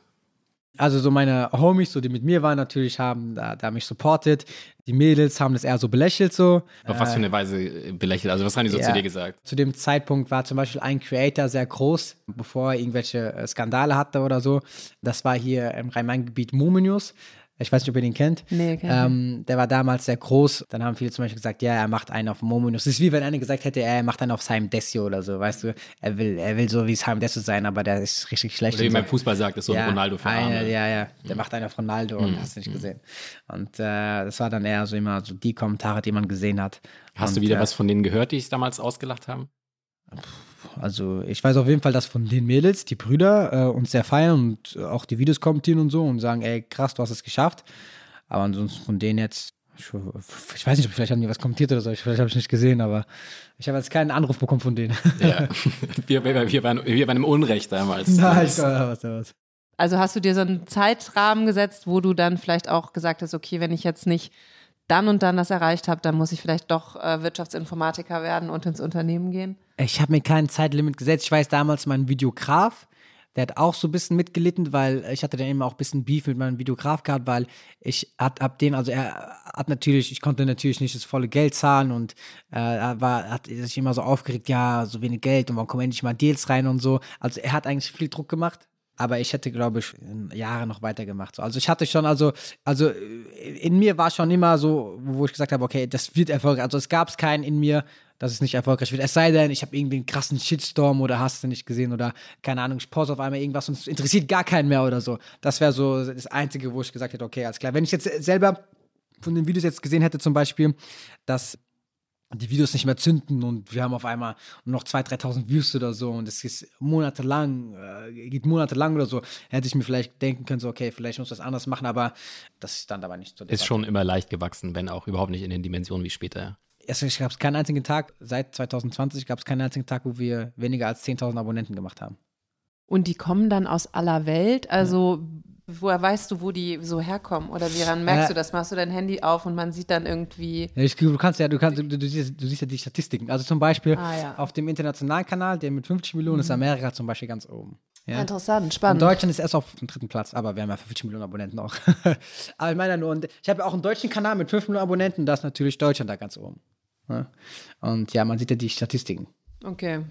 Also so meine Homies, so die mit mir waren, natürlich haben da, da mich supportet. Die Mädels haben das eher so belächelt so. Auf was für eine Weise belächelt? Also was haben die so ja, zu dir gesagt? Zu dem Zeitpunkt war zum Beispiel ein Creator sehr groß, bevor er irgendwelche äh, Skandale hatte oder so. Das war hier im Rhein-Main-Gebiet Muminius. Ich weiß nicht, ob ihr den kennt. Nee, ähm, Der war damals sehr groß. Dann haben viele zum Beispiel gesagt, ja, er macht einen auf Mominus. Das ist wie wenn einer gesagt hätte, er macht einen auf Simon Desio oder so, weißt du. Er will, er will so wie Simon Desio sein, aber der ist richtig schlecht. Oder wie beim Fußball sagt, ist so ja, ein Ronaldo für Arme. Ja, ja, der mhm. macht einen auf Ronaldo und mhm. hast du nicht gesehen. Und äh, das war dann eher so immer so die Kommentare, die man gesehen hat. Hast und, du wieder äh, was von denen gehört, die es damals ausgelacht haben? Also ich weiß auf jeden Fall, dass von den Mädels, die Brüder, äh, uns sehr feiern und auch die Videos kommentieren und so und sagen, ey, krass, du hast es geschafft. Aber ansonsten von denen jetzt, Ich, ich, weiß nicht, vielleicht haben die was kommentiert oder so. Vielleicht habe ich nicht gesehen, aber ich habe jetzt keinen Anruf bekommen von denen. Ja, wir, wir, wir, waren, wir waren im Unrecht damals. Nein, ich was, was. Also hast du dir so einen Zeitrahmen gesetzt, wo du dann vielleicht auch gesagt hast, okay, wenn ich jetzt nicht dann und dann das erreicht habe, dann muss ich vielleicht doch äh, Wirtschaftsinformatiker werden und ins Unternehmen gehen? Ich habe mir kein Zeitlimit gesetzt. Ich weiß damals, mein Videograf, der hat auch so ein bisschen mitgelitten, weil ich hatte dann eben auch ein bisschen Beef mit meinem Videograf gehabt, weil ich hat, hab den, also er hat natürlich, ich konnte natürlich nicht das volle Geld zahlen und äh, er war, hat sich immer so aufgeregt, ja, so wenig Geld und warum kommen endlich mal Deals rein und so. Also er hat eigentlich viel Druck gemacht aber ich hätte, glaube ich, Jahre noch weitergemacht. Also ich hatte schon, also, also in mir war schon immer so, wo ich gesagt habe, okay, das wird erfolgreich. Also es gab es keinen in mir, dass es nicht erfolgreich wird. Es sei denn, ich habe irgendwie einen krassen Shitstorm oder hast du nicht gesehen oder keine Ahnung, ich pause auf einmal irgendwas und es interessiert gar keinen mehr oder so. Das wäre so das Einzige, wo ich gesagt hätte, okay, alles klar. Wenn ich jetzt selber von den Videos jetzt gesehen hätte, zum Beispiel, dass die Videos nicht mehr zünden und wir haben auf einmal noch 2.000, 3.000 Views oder so und es ist monatelang, äh, geht monatelang oder so, hätte ich mir vielleicht denken können, so, okay, vielleicht muss ich das anders machen, aber das ist dann aber nicht so. Ist schon immer leicht gewachsen, wenn auch überhaupt nicht in den Dimensionen wie später. Es gab keinen einzigen Tag, seit 2020 gab es keinen einzigen Tag, wo wir weniger als 10.000 Abonnenten gemacht haben. Und die kommen dann aus aller Welt, also ja Woher weißt du, wo die so herkommen? Oder woran merkst äh, du das? Machst du dein Handy auf und man sieht dann irgendwie. Ja, ich, du kannst ja, du kannst, du, du, siehst, du siehst ja die Statistiken. Also zum Beispiel ah, ja. auf dem internationalen Kanal, der mit 50 Millionen mhm. ist Amerika zum Beispiel ganz oben. Ja? Interessant, spannend. Und Deutschland ist erst auf dem dritten Platz, aber wir haben ja 50 Millionen Abonnenten auch. aber ich meine nur, und ich habe ja auch einen deutschen Kanal mit 5 Millionen Abonnenten, da ist natürlich Deutschland da ganz oben. Und ja, man sieht ja die Statistiken. Okay.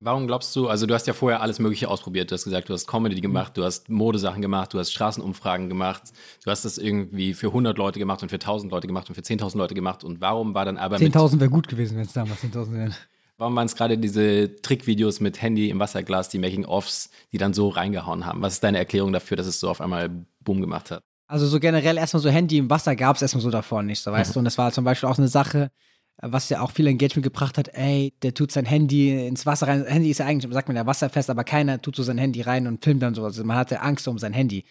Warum glaubst du, also du hast ja vorher alles Mögliche ausprobiert. Du hast gesagt, du hast Comedy gemacht, du hast Modesachen gemacht, du hast Straßenumfragen gemacht, du hast das irgendwie für 100 Leute gemacht und für 1000 Leute gemacht und für 10.000 Leute gemacht. Und warum war dann aber 10.000 wäre gut gewesen, wenn es damals 10.000 wären. Warum waren es gerade diese Trickvideos mit Handy im Wasserglas, die Making-Offs, die dann so reingehauen haben? Was ist deine Erklärung dafür, dass es so auf einmal Boom gemacht hat? Also so generell erstmal so Handy im Wasser gab es erstmal so davor nicht, so weißt du. Und das war zum Beispiel auch eine Sache, was ja auch viel Engagement gebracht hat, ey, der tut sein Handy ins Wasser rein. Handy ist ja eigentlich, sagt man ja, wasserfest, aber keiner tut so sein Handy rein und filmt dann so. Also man hatte Angst um sein Handy.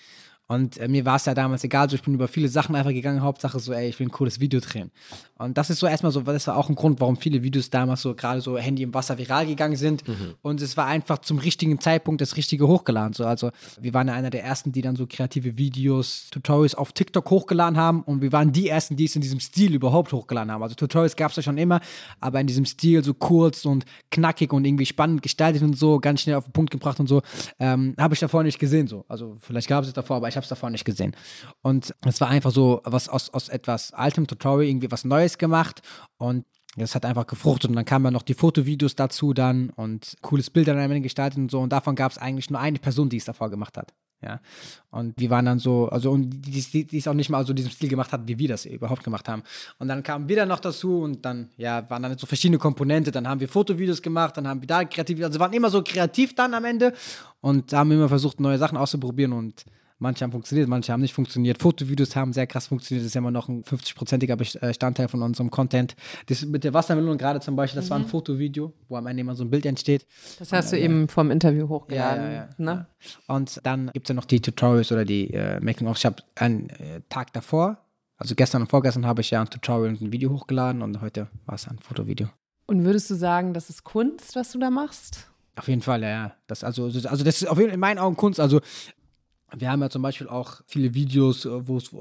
Und äh, mir war es ja damals egal, so ich bin über viele Sachen einfach gegangen, Hauptsache so, ey, ich will ein cooles Video drehen. Und das ist so erstmal so, das war auch ein Grund, warum viele Videos damals so gerade so Handy im Wasser viral gegangen sind. Mhm. Und es war einfach zum richtigen Zeitpunkt das Richtige hochgeladen. So, also wir waren ja einer der ersten, die dann so kreative Videos, Tutorials auf TikTok hochgeladen haben. Und wir waren die ersten, die es in diesem Stil überhaupt hochgeladen haben. Also Tutorials gab es ja schon immer, aber in diesem Stil so kurz und knackig und irgendwie spannend gestaltet und so, ganz schnell auf den Punkt gebracht und so, ähm, habe ich davor nicht gesehen. So. Also vielleicht gab es es davor, aber ich habe es davor nicht gesehen. Und es war einfach so was aus, aus etwas altem Tutorial irgendwie was Neues gemacht und das hat einfach gefruchtet und dann kamen ja noch die Fotovideos dazu dann und cooles Bild dann am gestaltet und so und davon gab es eigentlich nur eine Person, die es davor gemacht hat. Ja. Und wir waren dann so, also und die, die, die es auch nicht mal so diesem Stil gemacht hat, wie wir das überhaupt gemacht haben. Und dann kamen wir dann noch dazu und dann, ja, waren dann so verschiedene Komponente. Dann haben wir Fotovideos gemacht, dann haben wir da kreativ, also waren immer so kreativ dann am Ende und haben immer versucht, neue Sachen auszuprobieren und Manche haben funktioniert, manche haben nicht funktioniert. Fotovideos haben sehr krass funktioniert. Das ist ja immer noch ein 50-prozentiger Bestandteil von unserem Content. Das mit der Wassermelone gerade zum Beispiel, das mhm. war ein mhm. Fotovideo, wo am Ende immer so ein Bild entsteht. Das hast du eben vom Interview hochgeladen. Ja, ja, ja. Ne? Und dann gibt es ja noch die Tutorials oder die äh, Making-ofs. Ich habe einen äh, Tag davor, also gestern und vorgestern, habe ich ja ein Tutorial und ein Video hochgeladen und heute war es ein Fotovideo. Und würdest du sagen, das ist Kunst, was du da machst? Auf jeden Fall, ja. Das, also, also das ist auf jeden Fall in meinen Augen Kunst. Also wir haben ja zum Beispiel auch viele Videos, äh, wo es,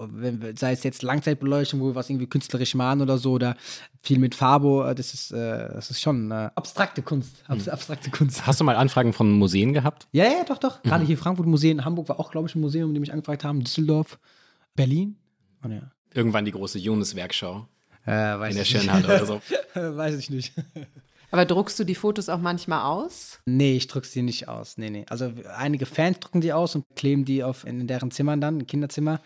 sei es jetzt Langzeitbeleuchtung, wo wir was irgendwie künstlerisch machen oder so, oder viel mit Farbo, äh, das ist, äh, das ist schon äh, abstrakte Kunst. Ab hm. Abstrakte Kunst. Hast du mal Anfragen von Museen gehabt? Ja, ja, doch, doch. Gerade mhm. hier Frankfurt Museen, Hamburg war auch, glaube ich, ein Museum, die mich angefragt haben, Düsseldorf, Berlin. Oh, ja. Irgendwann die große Jonas-Werkschau. Äh, in der Schönhalle oder so. weiß ich nicht. Aber druckst du die Fotos auch manchmal aus? Nee, ich druck sie nicht aus. Nee, nee. Also einige Fans drucken die aus und kleben die auf in deren Zimmern dann, im Kinderzimmer.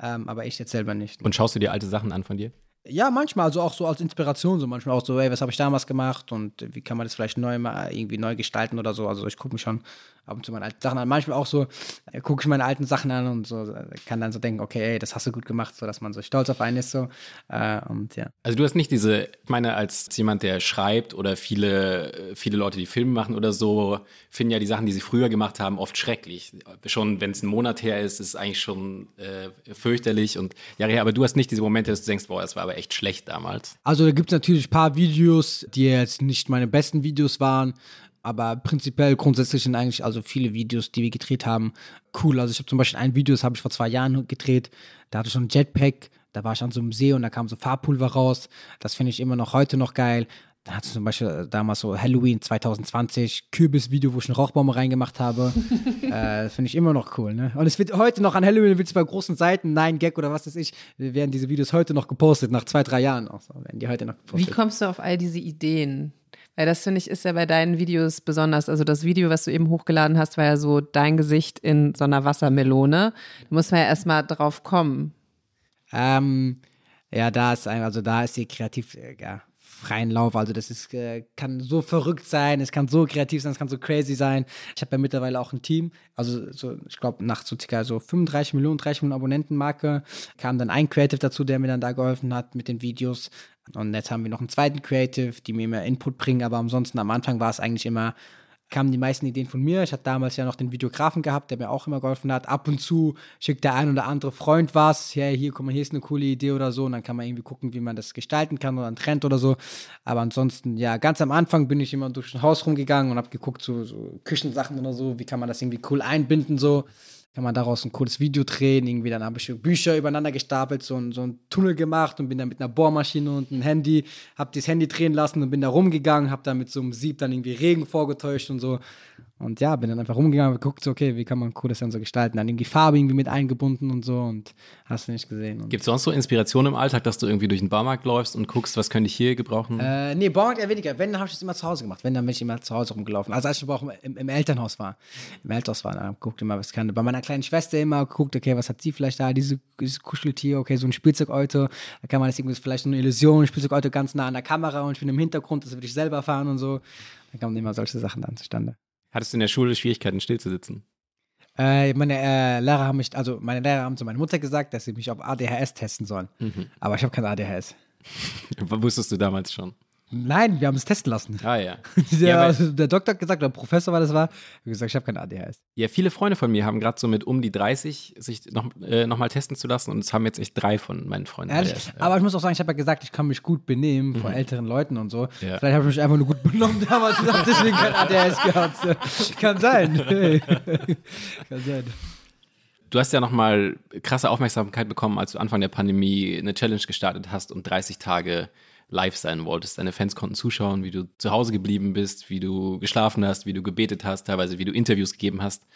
Ähm, aber ich jetzt selber nicht. Und schaust du dir alte Sachen an von dir? Ja, manchmal, also auch so als Inspiration, so manchmal auch so, ey, was habe ich damals gemacht und wie kann man das vielleicht neu mal irgendwie neu gestalten oder so. Also ich gucke mich schon ab und zu meine alten Sachen an. Manchmal auch so, äh, gucke ich meine alten Sachen an und so, äh, kann dann so denken, okay, ey, das hast du gut gemacht, so dass man so stolz auf einen ist, so. Äh, und ja. Also du hast nicht diese, ich meine, als jemand, der schreibt oder viele, viele Leute, die Filme machen oder so, finden ja die Sachen, die sie früher gemacht haben, oft schrecklich. Schon wenn es ein Monat her ist, ist es eigentlich schon äh, fürchterlich und ja, aber du hast nicht diese Momente, dass du denkst, boah, das war aber echt schlecht damals. Also da gibt es natürlich ein paar Videos, die jetzt nicht meine besten Videos waren, aber prinzipiell grundsätzlich sind eigentlich also viele Videos, die wir gedreht haben, cool. Also ich habe zum Beispiel ein Video, das habe ich vor zwei Jahren gedreht, da hatte ich schon ein Jetpack, da war ich an so einem See und da kam so Farbpulver raus. Das finde ich immer noch heute noch geil. Dann hatte ich zum Beispiel äh, damals so Halloween 2020, Kürbis-Video, wo ich eine Rauchbombe reingemacht habe. äh, Finde ich immer noch cool, ne? Und es wird heute noch an Halloween, wird es bei großen Seiten, Nein Gag oder was weiß ich, werden diese Videos heute noch gepostet, nach zwei, drei Jahren auch so, werden die heute noch gepostet. Wie kommst du auf all diese Ideen? Weil das finde ich ist ja bei deinen Videos besonders. Also das Video, was du eben hochgeladen hast, war ja so dein Gesicht in so einer Wassermelone. Da muss man ja erstmal drauf kommen. Ähm, ja, da ist ein, also da ist die kreativ, äh, ja, freien Lauf. Also das ist, äh, kann so verrückt sein, es kann so kreativ sein, es kann so crazy sein. Ich habe ja mittlerweile auch ein Team. Also so, ich glaube, nach so circa so 35 Millionen, 30 Millionen Abonnentenmarke kam dann ein Creative dazu, der mir dann da geholfen hat mit den Videos. Und jetzt haben wir noch einen zweiten Creative, die mir mehr Input bringen, aber ansonsten am Anfang war es eigentlich immer kamen die meisten Ideen von mir. Ich hatte damals ja noch den Videografen gehabt, der mir auch immer geholfen hat. Ab und zu schickt der ein oder andere Freund was. Ja, hier, guck mal, hier ist eine coole Idee oder so. Und dann kann man irgendwie gucken, wie man das gestalten kann oder einen Trend oder so. Aber ansonsten, ja, ganz am Anfang bin ich immer durch ein Haus rumgegangen und habe geguckt, so, so Küchensachen oder so. Wie kann man das irgendwie cool einbinden, so kann man daraus ein cooles Video drehen. Irgendwie dann habe ich Bücher übereinander gestapelt, so, ein, so einen Tunnel gemacht und bin dann mit einer Bohrmaschine und einem Handy, habe das Handy drehen lassen und bin da rumgegangen, habe dann mit so einem Sieb dann irgendwie Regen vorgetäuscht und so. Und ja, bin dann einfach rumgegangen und geguckt, so, okay, wie kann man cooles dann so gestalten? Dann irgendwie Farbe irgendwie mit eingebunden und so und hast du nicht gesehen. Gibt es sonst so Inspirationen im Alltag, dass du irgendwie durch den Baumarkt läufst und guckst, was könnte ich hier gebrauchen? Äh, nee, Baumarkt eher weniger. Wenn, dann habe ich das immer zu Hause gemacht. Wenn, dann bin ich immer zu Hause rumgelaufen. Also als ich aber auch im, im Elternhaus war. Im Elternhaus war, dann guckt immer, was kann. Bei meiner kleinen Schwester immer geguckt, okay, was hat sie vielleicht da? Diese, dieses Kuscheltier, okay, so ein Spielzeugauto. Da kann man das irgendwie vielleicht so eine Illusion, ein Spielzeugauto ganz nah an der Kamera und ich bin im Hintergrund, das würde ich selber fahren und so. Da kamen immer solche Sachen dann zustande. Hattest du in der Schule Schwierigkeiten, stillzusitzen? Äh, meine äh, Lehrer haben mich, also meine Lehrer haben zu meiner Mutter gesagt, dass sie mich auf ADHS testen sollen. Mhm. Aber ich habe kein ADHS. Wusstest du damals schon? Nein, wir haben es testen lassen. Ah ja. Der, ja, der Doktor hat gesagt, der Professor war das war, hat gesagt, ich habe kein ADHS. Ja, viele Freunde von mir haben gerade so mit um die 30 sich noch, äh, noch mal testen zu lassen und es haben jetzt echt drei von meinen Freunden. Ehrlich? ADHS, ja. Aber ich muss auch sagen, ich habe ja gesagt, ich kann mich gut benehmen mhm. vor älteren Leuten und so. Ja. Vielleicht habe ich mich einfach nur gut benommen damals und habe deswegen kein ADHS gehabt. kann sein. kann sein. Du hast ja nochmal krasse Aufmerksamkeit bekommen, als du Anfang der Pandemie eine Challenge gestartet hast und 30 Tage live sein wolltest. Deine Fans konnten zuschauen, wie du zu Hause geblieben bist, wie du geschlafen hast, wie du gebetet hast, teilweise wie du Interviews gegeben hast.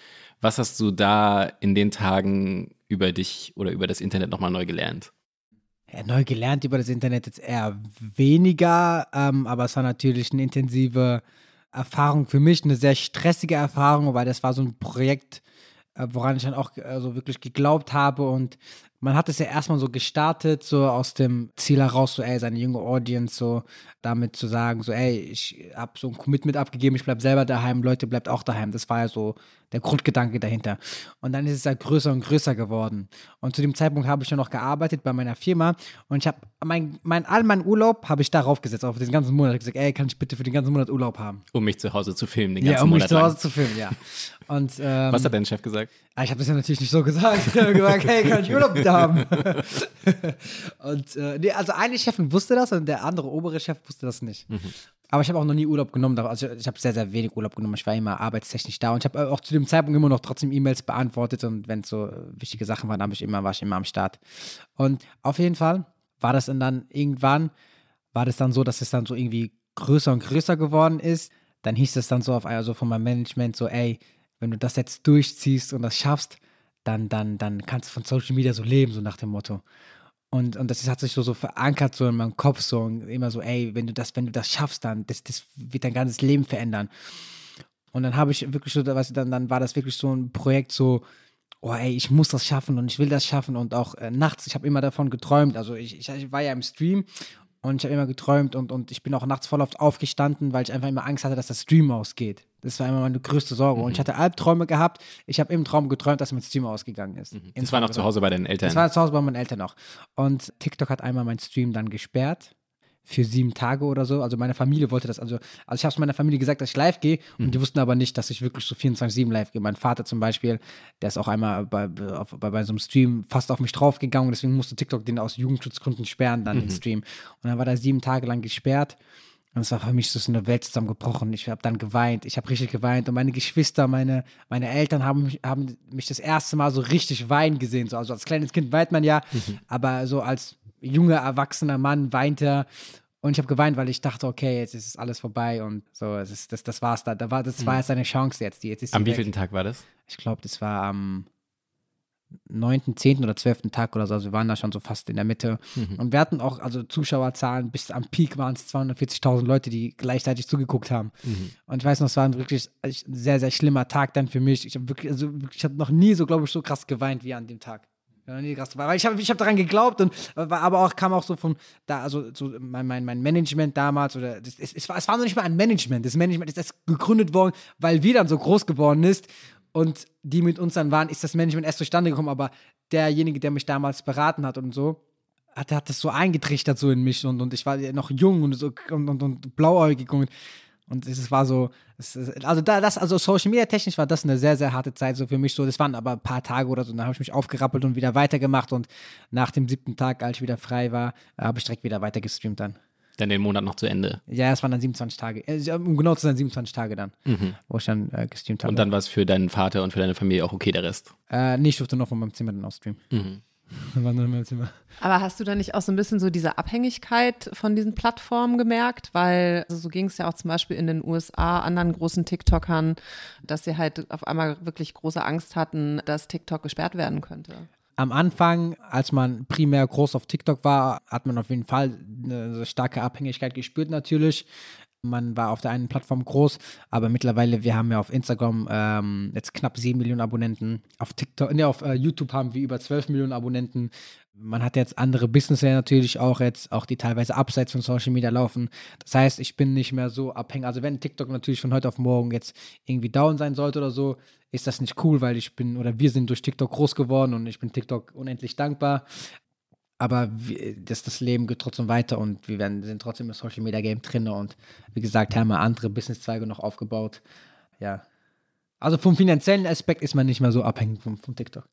Was hast du da in den Tagen über dich oder über das Internet nochmal neu gelernt? Ja, neu gelernt über das Internet jetzt eher weniger, ähm, aber es war natürlich eine intensive Erfahrung für mich, eine sehr stressige Erfahrung, weil das war so ein Projekt, äh, woran ich dann auch also wirklich geglaubt habe und man hat es ja erstmal so gestartet, so aus dem Ziel heraus, so, ey, seine junge Audience, so damit zu sagen, so, ey, ich habe so ein Commitment abgegeben, ich bleib selber daheim, Leute, bleibt auch daheim. Das war ja so der Grundgedanke dahinter. Und dann ist es halt größer und größer geworden. Und zu dem Zeitpunkt habe ich dann noch gearbeitet bei meiner Firma und ich habe mein, mein, all meinen Urlaub habe ich darauf gesetzt, auf den ganzen Monat. Ich habe gesagt, ey, kann ich bitte für den ganzen Monat Urlaub haben? Um mich zu Hause zu filmen, den ganzen Ja, um mich Monat zu Hause zu filmen, ja. Und, ähm, Was hat dein Chef gesagt? Ah, Ich habe das ja natürlich nicht so gesagt. Ich habe gesagt, hey, kann ich Urlaub bitte haben? und äh, nee, also eine Chefin wusste das und der andere obere Chef wusste das nicht. Aber ich habe auch noch nie Urlaub genommen. Also ich habe sehr, sehr wenig Urlaub genommen. Ich war immer arbeitstechnisch da und ich habe auch zu dem Zeitpunkt immer noch trotzdem E-Mails beantwortet und wenn es so wichtige Sachen waren, ich immer, war ich immer am Start. Und auf jeden Fall war das dann irgendwann, war das dann so, dass es dann so irgendwie größer und größer geworden ist. Dann hieß es dann so auf also von meinem Management so, ey, wenn du das jetzt durchziehst und das schaffst, dann, dann, dann kannst du von Social Media so leben, so nach dem Motto. Und, und das hat sich so, so verankert so in meinem Kopf, so immer so, ey, wenn du das, wenn du das schaffst, dann, das, das wird dein ganzes Leben verändern. Und dann habe ich wirklich so, was, dann, dann war das wirklich so ein Projekt so, oh ey, ich muss das schaffen und ich will das schaffen und auch äh, nachts, ich habe immer davon geträumt, also ich, ich, ich war ja im Stream und ich habe immer geträumt und, und ich bin auch nachts voll oft aufgestanden, weil ich einfach immer Angst hatte, dass der Stream ausgeht. Das war immer meine größte Sorge. Mhm. Und ich hatte Albträume gehabt. Ich habe im Traum geträumt, dass mein Stream ausgegangen ist. Mhm. Das war noch zu Hause bei deinen Eltern. Das war zu Hause bei meinen Eltern noch. Und TikTok hat einmal meinen Stream dann gesperrt für sieben Tage oder so. Also meine Familie wollte das. Also, also ich habe es meiner Familie gesagt, dass ich live gehe und mhm. die wussten aber nicht, dass ich wirklich so 24-7 live gehe. Mein Vater zum Beispiel, der ist auch einmal bei, auf, bei, bei so einem Stream fast auf mich draufgegangen. Deswegen musste TikTok den aus Jugendschutzgründen sperren, dann mhm. den Stream. Und dann war der sieben Tage lang gesperrt. Und es war für mich so eine Welt zusammengebrochen. Ich habe dann geweint. Ich habe richtig geweint. Und meine Geschwister, meine, meine Eltern haben mich, haben mich das erste Mal so richtig weinen gesehen. So, also als kleines Kind weint man ja, mhm. aber so als junger, erwachsener Mann weint er. Und ich habe geweint, weil ich dachte, okay, jetzt ist alles vorbei und so, es ist, das, das war's da. da war, das war mhm. jetzt eine Chance jetzt. Die, jetzt ist am wievielten Tag war das? Ich glaube, das war am 9., 10. oder 12. Tag oder so. Also wir waren da schon so fast in der Mitte. Mhm. Und wir hatten auch, also Zuschauerzahlen, bis am Peak waren es 240.000 Leute, die gleichzeitig zugeguckt haben. Mhm. Und ich weiß noch, es war ein wirklich ein sehr, sehr schlimmer Tag dann für mich. Ich habe wirklich, also ich habe noch nie so, glaube ich, so krass geweint wie an dem Tag. Weil ich habe ich hab daran geglaubt und aber auch kam auch so von da, also so mein, mein, mein Management damals oder das, es, es, war, es war noch nicht mal ein Management. Das Management ist erst gegründet worden, weil wir dann so groß geworden ist und die mit uns dann waren, ist das Management erst zustande gekommen, aber derjenige, der mich damals beraten hat und so, hat, hat das so eingetrichtert so in mich und, und ich war noch jung und so und, und, und blauäugig und und es war so, es, also da, das, also Social Media technisch war das eine sehr, sehr harte Zeit so für mich so. Das waren aber ein paar Tage oder so. Dann habe ich mich aufgerappelt und wieder weitergemacht. Und nach dem siebten Tag, als ich wieder frei war, habe ich direkt wieder weiter gestreamt dann. Dann den Monat noch zu Ende. Ja, es waren dann 27 Tage. Äh, um genau zu sein, 27 Tage dann, mhm. wo ich dann äh, gestreamt habe. Und dann war es für deinen Vater und für deine Familie auch okay, der Rest? Äh, nee, ich durfte noch von meinem Zimmer dann ausstreamen. Mhm. Aber hast du da nicht auch so ein bisschen so diese Abhängigkeit von diesen Plattformen gemerkt? Weil also so ging es ja auch zum Beispiel in den USA anderen großen TikTokern, dass sie halt auf einmal wirklich große Angst hatten, dass TikTok gesperrt werden könnte. Am Anfang, als man primär groß auf TikTok war, hat man auf jeden Fall eine starke Abhängigkeit gespürt natürlich. Man war auf der einen Plattform groß, aber mittlerweile, wir haben ja auf Instagram ähm, jetzt knapp 7 Millionen Abonnenten. Auf TikTok, ne, auf äh, YouTube haben wir über 12 Millionen Abonnenten. Man hat jetzt andere Businesses natürlich auch jetzt, auch die teilweise abseits von Social Media laufen. Das heißt, ich bin nicht mehr so abhängig. Also wenn TikTok natürlich von heute auf morgen jetzt irgendwie down sein sollte oder so, ist das nicht cool, weil ich bin oder wir sind durch TikTok groß geworden und ich bin TikTok unendlich dankbar aber wir, das, das Leben geht trotzdem weiter und wir werden, sind trotzdem im Social Media Game drin und wie gesagt, haben wir andere Businesszweige noch aufgebaut. Ja. Also vom finanziellen Aspekt ist man nicht mehr so abhängig vom, vom TikTok.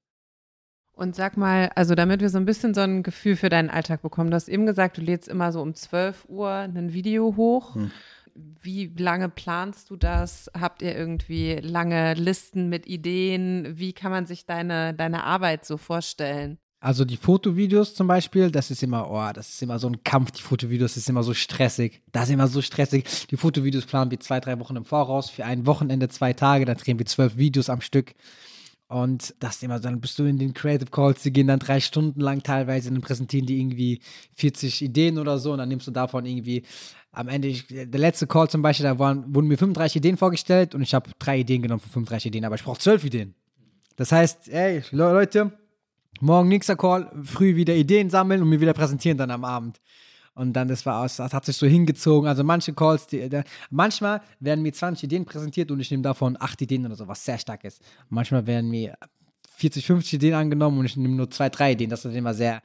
Und sag mal, also damit wir so ein bisschen so ein Gefühl für deinen Alltag bekommen, du hast eben gesagt, du lädst immer so um 12 Uhr ein Video hoch. Hm. Wie lange planst du das? Habt ihr irgendwie lange Listen mit Ideen? Wie kann man sich deine, deine Arbeit so vorstellen? Also die Fotovideos zum Beispiel, das ist immer, oh, das ist immer so ein Kampf. Die Fotovideos das ist immer so stressig. Das ist immer so stressig. Die Fotovideos planen wir zwei, drei Wochen im Voraus. Für ein Wochenende, zwei Tage, dann drehen wir zwölf Videos am Stück. Und das ist immer, dann bist du in den Creative Calls, die gehen dann drei Stunden lang teilweise, dann präsentieren die irgendwie 40 Ideen oder so und dann nimmst du davon irgendwie am Ende, ich, der letzte Call zum Beispiel, da waren, wurden mir 35 Ideen vorgestellt und ich habe drei Ideen genommen von 35 Ideen, aber ich brauche zwölf Ideen. Das heißt, ey, Leute, Morgen nächster Call, früh wieder Ideen sammeln und mir wieder präsentieren dann am Abend. Und dann, das war aus, das hat sich so hingezogen. Also manche Calls, die, der, manchmal werden mir 20 Ideen präsentiert und ich nehme davon 8 Ideen oder so, was sehr stark ist. Manchmal werden mir 40, 50 Ideen angenommen und ich nehme nur 2, 3 Ideen. Das ist immer sehr,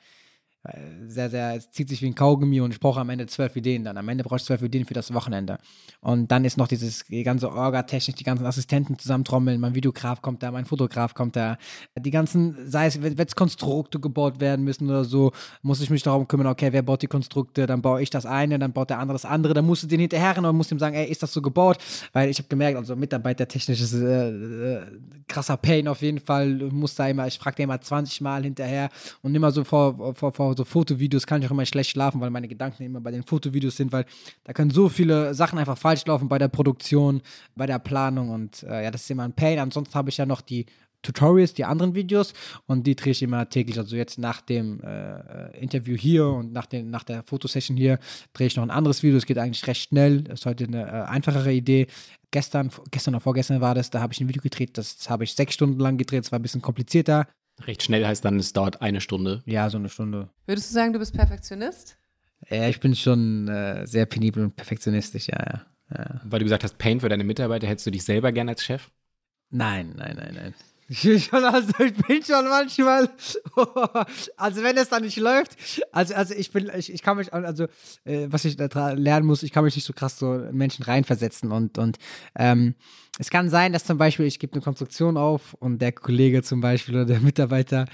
sehr, sehr, es zieht sich wie ein Kaugummi und ich brauche am Ende zwölf Ideen dann. Am Ende brauche ich zwölf Ideen für das Wochenende. Und dann ist noch dieses die ganze Orga-Technik, die ganzen Assistenten zusammentrommeln, mein Videograf kommt da, mein Fotograf kommt da. Die ganzen, sei es, wenn jetzt Konstrukte gebaut werden müssen oder so, muss ich mich darum kümmern, okay, wer baut die Konstrukte, dann baue ich das eine, dann baut der andere das andere, dann musst du den hinterher und musst ihm sagen, ey, ist das so gebaut? Weil ich habe gemerkt, also Mitarbeitertechnisch ist äh, äh, krasser Pain auf jeden Fall. Du musst da immer, ich frage den immer 20 Mal hinterher und immer so vor, vor, vor so Fotovideos kann ich auch immer schlecht schlafen, weil meine Gedanken immer bei den Fotovideos sind, weil da können so viele Sachen einfach falsch laufen bei der Produktion, bei der Planung und äh, ja, das ist immer ein Pain. Ansonsten habe ich ja noch die Tutorials, die anderen Videos und die drehe ich immer täglich. Also jetzt nach dem äh, Interview hier und nach, den, nach der Fotosession hier drehe ich noch ein anderes Video. Es geht eigentlich recht schnell. Das ist heute eine äh, einfachere Idee. Gestern, gestern oder vorgestern war das, da habe ich ein Video gedreht, das habe ich sechs Stunden lang gedreht, es war ein bisschen komplizierter. Recht schnell heißt dann, es dauert eine Stunde. Ja, so eine Stunde. Würdest du sagen, du bist Perfektionist? Ja, ich bin schon äh, sehr penibel und perfektionistisch, ja, ja, ja. Weil du gesagt hast, Pain für deine Mitarbeiter, hättest du dich selber gern als Chef? Nein, nein, nein, nein. Ich bin schon, also ich bin schon manchmal, also wenn es dann nicht läuft, also, also ich bin, ich, ich kann mich, also äh, was ich da lernen muss, ich kann mich nicht so krass so in Menschen reinversetzen und, und ähm, es kann sein, dass zum Beispiel, ich gebe eine Konstruktion auf und der Kollege zum Beispiel oder der Mitarbeiter,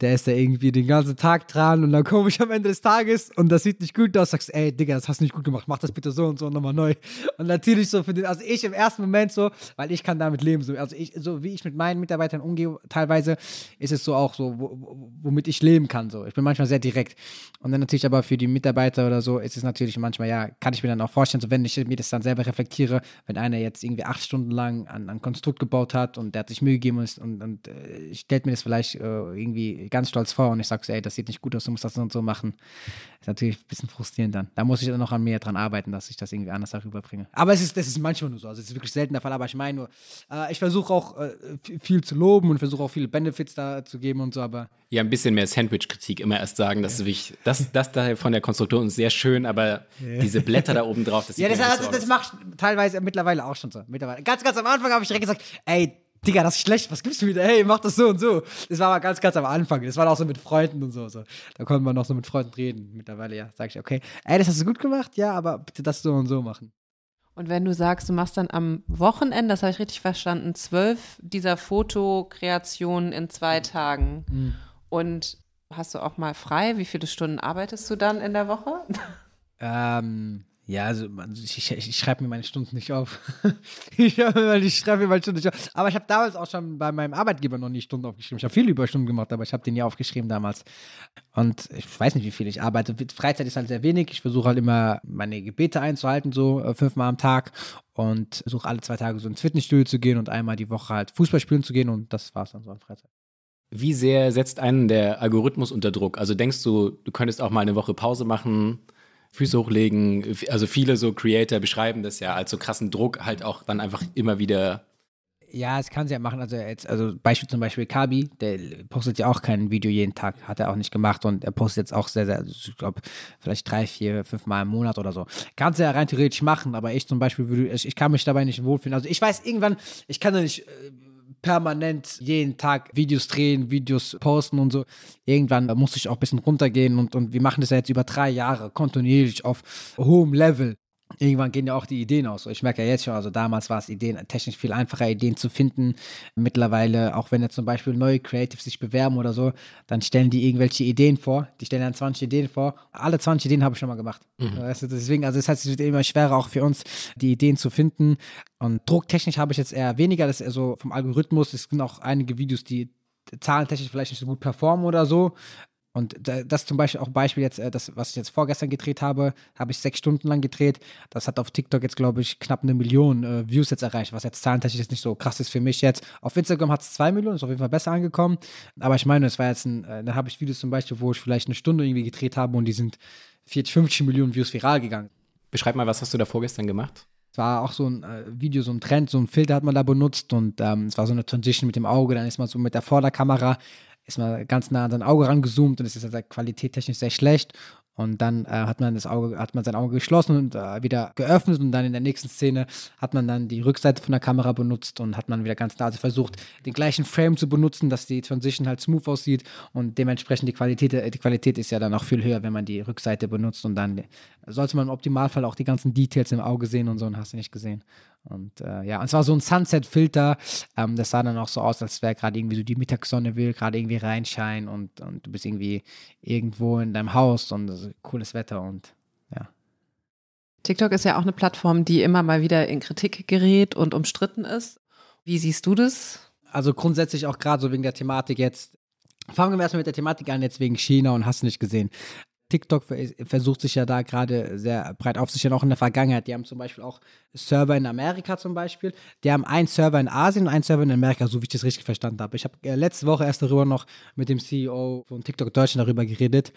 der ist da irgendwie den ganzen Tag dran und dann komme ich am Ende des Tages und das sieht nicht gut aus, sagst, ey, Digga, das hast du nicht gut gemacht, mach das bitte so und so nochmal neu. Und natürlich so für den, also ich im ersten Moment so, weil ich kann damit leben, so, also ich, so wie ich mit meinen Mitarbeitern umgehe, teilweise ist es so auch so, wo, womit ich leben kann, so. Ich bin manchmal sehr direkt. Und dann natürlich aber für die Mitarbeiter oder so ist es natürlich manchmal, ja, kann ich mir dann auch vorstellen, so wenn ich mir das dann selber reflektiere, wenn einer jetzt irgendwie acht Stunden lang an, an Konstrukt gebaut hat und der hat sich Mühe gegeben und, und, und äh, stellt mir das vielleicht äh, irgendwie ganz stolz vor und ich sage so, ey, das sieht nicht gut aus, du musst das so und so machen. Ist natürlich ein bisschen frustrierend dann. Da muss ich dann noch an mir dran arbeiten, dass ich das irgendwie anders darüber bringe. Aber es ist, das ist manchmal nur so. Also es ist wirklich selten der Fall, aber ich meine nur, äh, ich versuche auch äh, viel zu loben und versuche auch viele Benefits da zu geben und so, aber. Ja, ein bisschen mehr Sandwich-Kritik immer erst sagen, das ist wichtig. Das, das da von der Konstruktion ist sehr schön, aber ja. diese Blätter da oben drauf, das Ja, das, also, so das macht teilweise mittlerweile auch schon so. Mittlerweile. Ganz, ganz am Anfang habe ich direkt gesagt, ey, Digga, das ist schlecht, was gibst du wieder? Hey, mach das so und so. Das war aber ganz, ganz am Anfang. Das war auch so mit Freunden und so. so. Da konnte man noch so mit Freunden reden. Mittlerweile, ja, sag ich, okay, ey, das hast du gut gemacht, ja, aber bitte das so und so machen. Und wenn du sagst, du machst dann am Wochenende, das habe ich richtig verstanden, zwölf dieser Fotokreationen in zwei Tagen. Mhm. Und hast du auch mal frei? Wie viele Stunden arbeitest du dann in der Woche? Ähm, ja, also ich, ich, ich schreibe mir meine Stunden nicht auf. ich, ich schreibe mir meine Stunden nicht auf. Aber ich habe damals auch schon bei meinem Arbeitgeber noch nie Stunden aufgeschrieben. Ich habe viele Überstunden gemacht, aber ich habe den nie aufgeschrieben damals. Und ich weiß nicht, wie viel ich arbeite. Freizeit ist halt sehr wenig. Ich versuche halt immer meine Gebete einzuhalten, so äh, fünfmal am Tag. Und versuche alle zwei Tage so ins Fitnessstudio zu gehen und einmal die Woche halt Fußball spielen zu gehen. Und das war es dann so an Freizeit. Wie sehr setzt einen der Algorithmus unter Druck? Also denkst du, du könntest auch mal eine Woche Pause machen? Füße hochlegen. Also viele so Creator beschreiben das ja als so krassen Druck, halt auch dann einfach immer wieder. Ja, es kann sie ja machen. Also jetzt, also Beispiel zum Beispiel Kabi, der postet ja auch kein Video jeden Tag, hat er auch nicht gemacht und er postet jetzt auch sehr, sehr, ich glaube, vielleicht drei, vier, fünf Mal im Monat oder so. Kannst du ja rein theoretisch machen, aber ich zum Beispiel würde, ich, ich kann mich dabei nicht wohlfühlen. Also ich weiß irgendwann, ich kann ja nicht äh, permanent jeden Tag Videos drehen, Videos posten und so. Irgendwann musste ich auch ein bisschen runtergehen und, und wir machen das ja jetzt über drei Jahre kontinuierlich auf hohem Level irgendwann gehen ja auch die Ideen aus. Ich merke ja jetzt schon, also damals war es Ideen, technisch viel einfacher, Ideen zu finden. Mittlerweile, auch wenn jetzt zum Beispiel neue Creatives sich bewerben oder so, dann stellen die irgendwelche Ideen vor. Die stellen dann 20 Ideen vor. Alle 20 Ideen habe ich schon mal gemacht. Mhm. Weißt du, deswegen, also das heißt, es wird immer schwerer auch für uns, die Ideen zu finden. Und drucktechnisch habe ich jetzt eher weniger, das ist eher so vom Algorithmus. Es sind auch einige Videos, die zahlentechnisch vielleicht nicht so gut performen oder so. Und das zum Beispiel auch Beispiel jetzt, äh, das, was ich jetzt vorgestern gedreht habe, habe ich sechs Stunden lang gedreht. Das hat auf TikTok jetzt, glaube ich, knapp eine Million äh, Views jetzt erreicht, was jetzt zahlentechnisch jetzt nicht so krass ist für mich jetzt. Auf Instagram hat es zwei Millionen, ist auf jeden Fall besser angekommen. Aber ich meine, es war jetzt ein, äh, da habe ich Videos zum Beispiel, wo ich vielleicht eine Stunde irgendwie gedreht habe und die sind 40, 50 Millionen Views viral gegangen. Beschreib mal, was hast du da vorgestern gemacht? Es war auch so ein äh, Video, so ein Trend, so ein Filter hat man da benutzt und ähm, es war so eine Transition mit dem Auge, dann ist man so mit der Vorderkamera ist mal ganz nah an sein Auge rangezoomt und es ist halt qualitättechnisch sehr schlecht. Und dann äh, hat man das Auge, hat man sein Auge geschlossen und äh, wieder geöffnet und dann in der nächsten Szene hat man dann die Rückseite von der Kamera benutzt und hat man wieder ganz nah also versucht, den gleichen Frame zu benutzen, dass die Transition halt smooth aussieht und dementsprechend die Qualität, äh, die Qualität ist ja dann auch viel höher, wenn man die Rückseite benutzt und dann sollte man im Optimalfall auch die ganzen Details im Auge sehen und so und hast du nicht gesehen. Und äh, ja, und es war so ein Sunset-Filter. Ähm, das sah dann auch so aus, als wäre gerade irgendwie so die Mittagssonne will gerade irgendwie reinscheinen und, und du bist irgendwie irgendwo in deinem Haus und cooles Wetter und ja. TikTok ist ja auch eine Plattform, die immer mal wieder in Kritik gerät und umstritten ist. Wie siehst du das? Also grundsätzlich auch gerade so wegen der Thematik jetzt. Fangen wir erstmal mit der Thematik an, jetzt wegen China und hast du nicht gesehen. TikTok versucht sich ja da gerade sehr breit aufzusichern, auch in der Vergangenheit. Die haben zum Beispiel auch Server in Amerika zum Beispiel. Die haben einen Server in Asien und einen Server in Amerika, so wie ich das richtig verstanden habe. Ich habe äh, letzte Woche erst darüber noch mit dem CEO von TikTok Deutschland darüber geredet.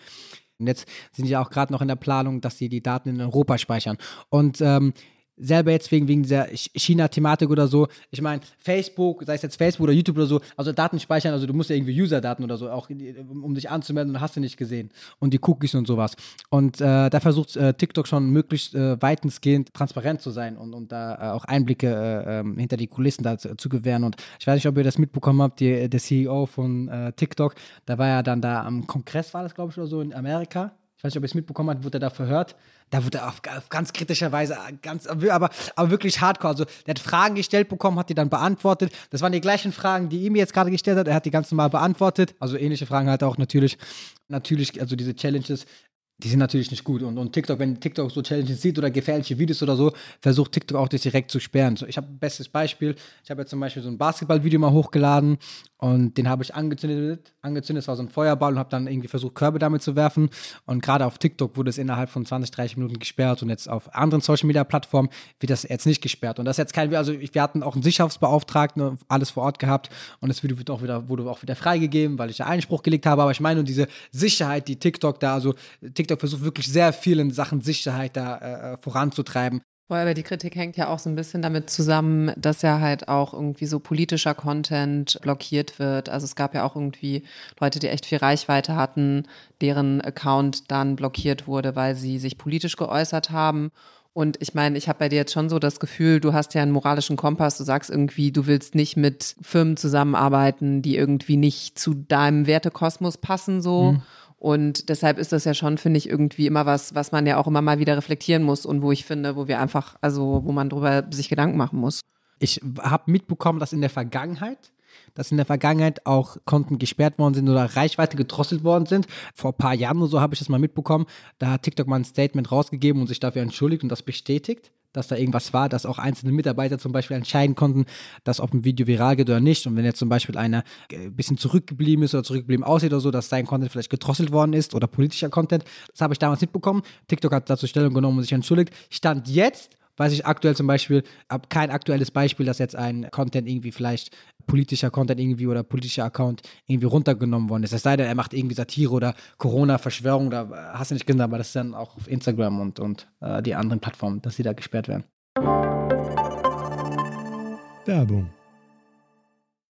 Und jetzt sind die auch gerade noch in der Planung, dass sie die Daten in Europa speichern. Und ähm, selber jetzt wegen, wegen dieser China-Thematik oder so. Ich meine, Facebook, sei es jetzt Facebook oder YouTube oder so, also Daten speichern, also du musst ja irgendwie User-Daten oder so, auch um dich anzumelden, hast du nicht gesehen. Und die Cookies und sowas. Und äh, da versucht äh, TikTok schon möglichst äh, weitensgehend transparent zu sein und, und da äh, auch Einblicke äh, ähm, hinter die Kulissen da zu, zu, gewähren. Und ich weiß nicht, ob ihr das mitbekommen habt, die, der CEO von äh, TikTok, da war ja dann da am Kongress, war das glaube ich oder so, in Amerika. Ich weiß nicht, ob ihr es mitbekommen habt, wurde er da verhört da wurde er auf, auf, ganz kritischer Weise, ganz, aber, aber wirklich hardcore. Also, der hat Fragen gestellt bekommen, hat die dann beantwortet. Das waren die gleichen Fragen, die ihm jetzt gerade gestellt hat. Er hat die ganz normal beantwortet. Also, ähnliche Fragen hat er auch natürlich. Natürlich, also diese Challenges die sind natürlich nicht gut. Und, und TikTok, wenn TikTok so Challenges sieht oder gefährliche Videos oder so, versucht TikTok auch das direkt zu sperren. So, ich habe ein bestes Beispiel. Ich habe jetzt zum Beispiel so ein Basketballvideo mal hochgeladen und den habe ich angezündet. Angezündet, es war so ein Feuerball und habe dann irgendwie versucht, Körbe damit zu werfen. Und gerade auf TikTok wurde es innerhalb von 20, 30 Minuten gesperrt und jetzt auf anderen Social Media Plattformen wird das jetzt nicht gesperrt. Und das ist jetzt kein, also wir hatten auch einen Sicherheitsbeauftragten, alles vor Ort gehabt und das Video wird auch wieder, wurde auch wieder freigegeben, weil ich ja Einspruch gelegt habe. Aber ich meine, diese Sicherheit, die TikTok da, also TikTok TikTok versucht wirklich sehr viel in Sachen Sicherheit da äh, äh voranzutreiben. Aber die Kritik hängt ja auch so ein bisschen damit zusammen, dass ja halt auch irgendwie so politischer Content blockiert wird. Also es gab ja auch irgendwie Leute, die echt viel Reichweite hatten, deren Account dann blockiert wurde, weil sie sich politisch geäußert haben. Und ich meine, ich habe bei dir jetzt schon so das Gefühl, du hast ja einen moralischen Kompass. Du sagst irgendwie, du willst nicht mit Firmen zusammenarbeiten, die irgendwie nicht zu deinem Wertekosmos passen, so. Mhm. Und deshalb ist das ja schon, finde ich, irgendwie immer was, was man ja auch immer mal wieder reflektieren muss und wo ich finde, wo wir einfach, also wo man drüber sich Gedanken machen muss. Ich habe mitbekommen, dass in der Vergangenheit, dass in der Vergangenheit auch Konten gesperrt worden sind oder Reichweite gedrosselt worden sind. Vor ein paar Jahren oder so habe ich das mal mitbekommen. Da hat TikTok mal ein Statement rausgegeben und sich dafür entschuldigt und das bestätigt dass da irgendwas war, dass auch einzelne Mitarbeiter zum Beispiel entscheiden konnten, dass ob ein Video viral geht oder nicht. Und wenn jetzt zum Beispiel einer ein äh, bisschen zurückgeblieben ist oder zurückgeblieben aussieht oder so, dass sein Content vielleicht gedrosselt worden ist oder politischer Content, das habe ich damals mitbekommen. TikTok hat dazu Stellung genommen und sich entschuldigt. Stand jetzt weiß ich aktuell zum Beispiel, habe kein aktuelles Beispiel, dass jetzt ein Content irgendwie vielleicht politischer Content irgendwie oder politischer Account irgendwie runtergenommen worden ist. Es sei denn, er macht irgendwie Satire oder Corona-Verschwörung oder hast du nicht gesehen, aber das ist dann auch auf Instagram und, und äh, die anderen Plattformen, dass sie da gesperrt werden. Werbung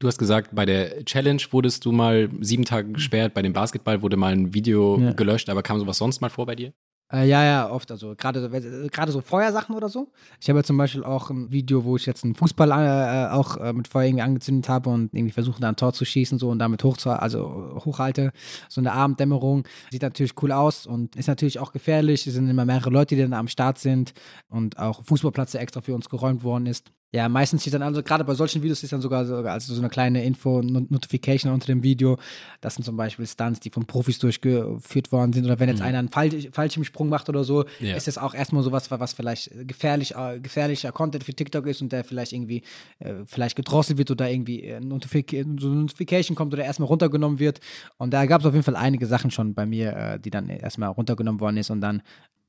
Du hast gesagt, bei der Challenge wurdest du mal sieben Tage gesperrt, bei dem Basketball wurde mal ein Video ja. gelöscht, aber kam sowas sonst mal vor bei dir? Äh, ja, ja, oft. Also gerade gerade so Feuersachen oder so. Ich habe ja zum Beispiel auch ein Video, wo ich jetzt einen Fußball äh, äh, auch äh, mit Feuer irgendwie angezündet habe und irgendwie versuche, da ein Tor zu schießen so und damit hoch zu, also hochhalte. So eine Abenddämmerung. Sieht natürlich cool aus und ist natürlich auch gefährlich. Es sind immer mehrere Leute, die dann am Start sind und auch Fußballplatz, der extra für uns geräumt worden ist. Ja, meistens steht dann also, gerade bei solchen Videos ist dann sogar, sogar also so eine kleine Info-Notification unter dem Video. Das sind zum Beispiel Stunts, die von Profis durchgeführt worden sind. Oder wenn jetzt mhm. einer einen Fall, Fallschirmsprung macht oder so, ja. ist das auch erstmal sowas, was vielleicht gefährlich, äh, gefährlicher Content für TikTok ist und der vielleicht irgendwie äh, vielleicht gedrosselt wird oder irgendwie äh, Notific so eine Notification kommt oder erstmal runtergenommen wird. Und da gab es auf jeden Fall einige Sachen schon bei mir, äh, die dann erstmal runtergenommen worden ist und dann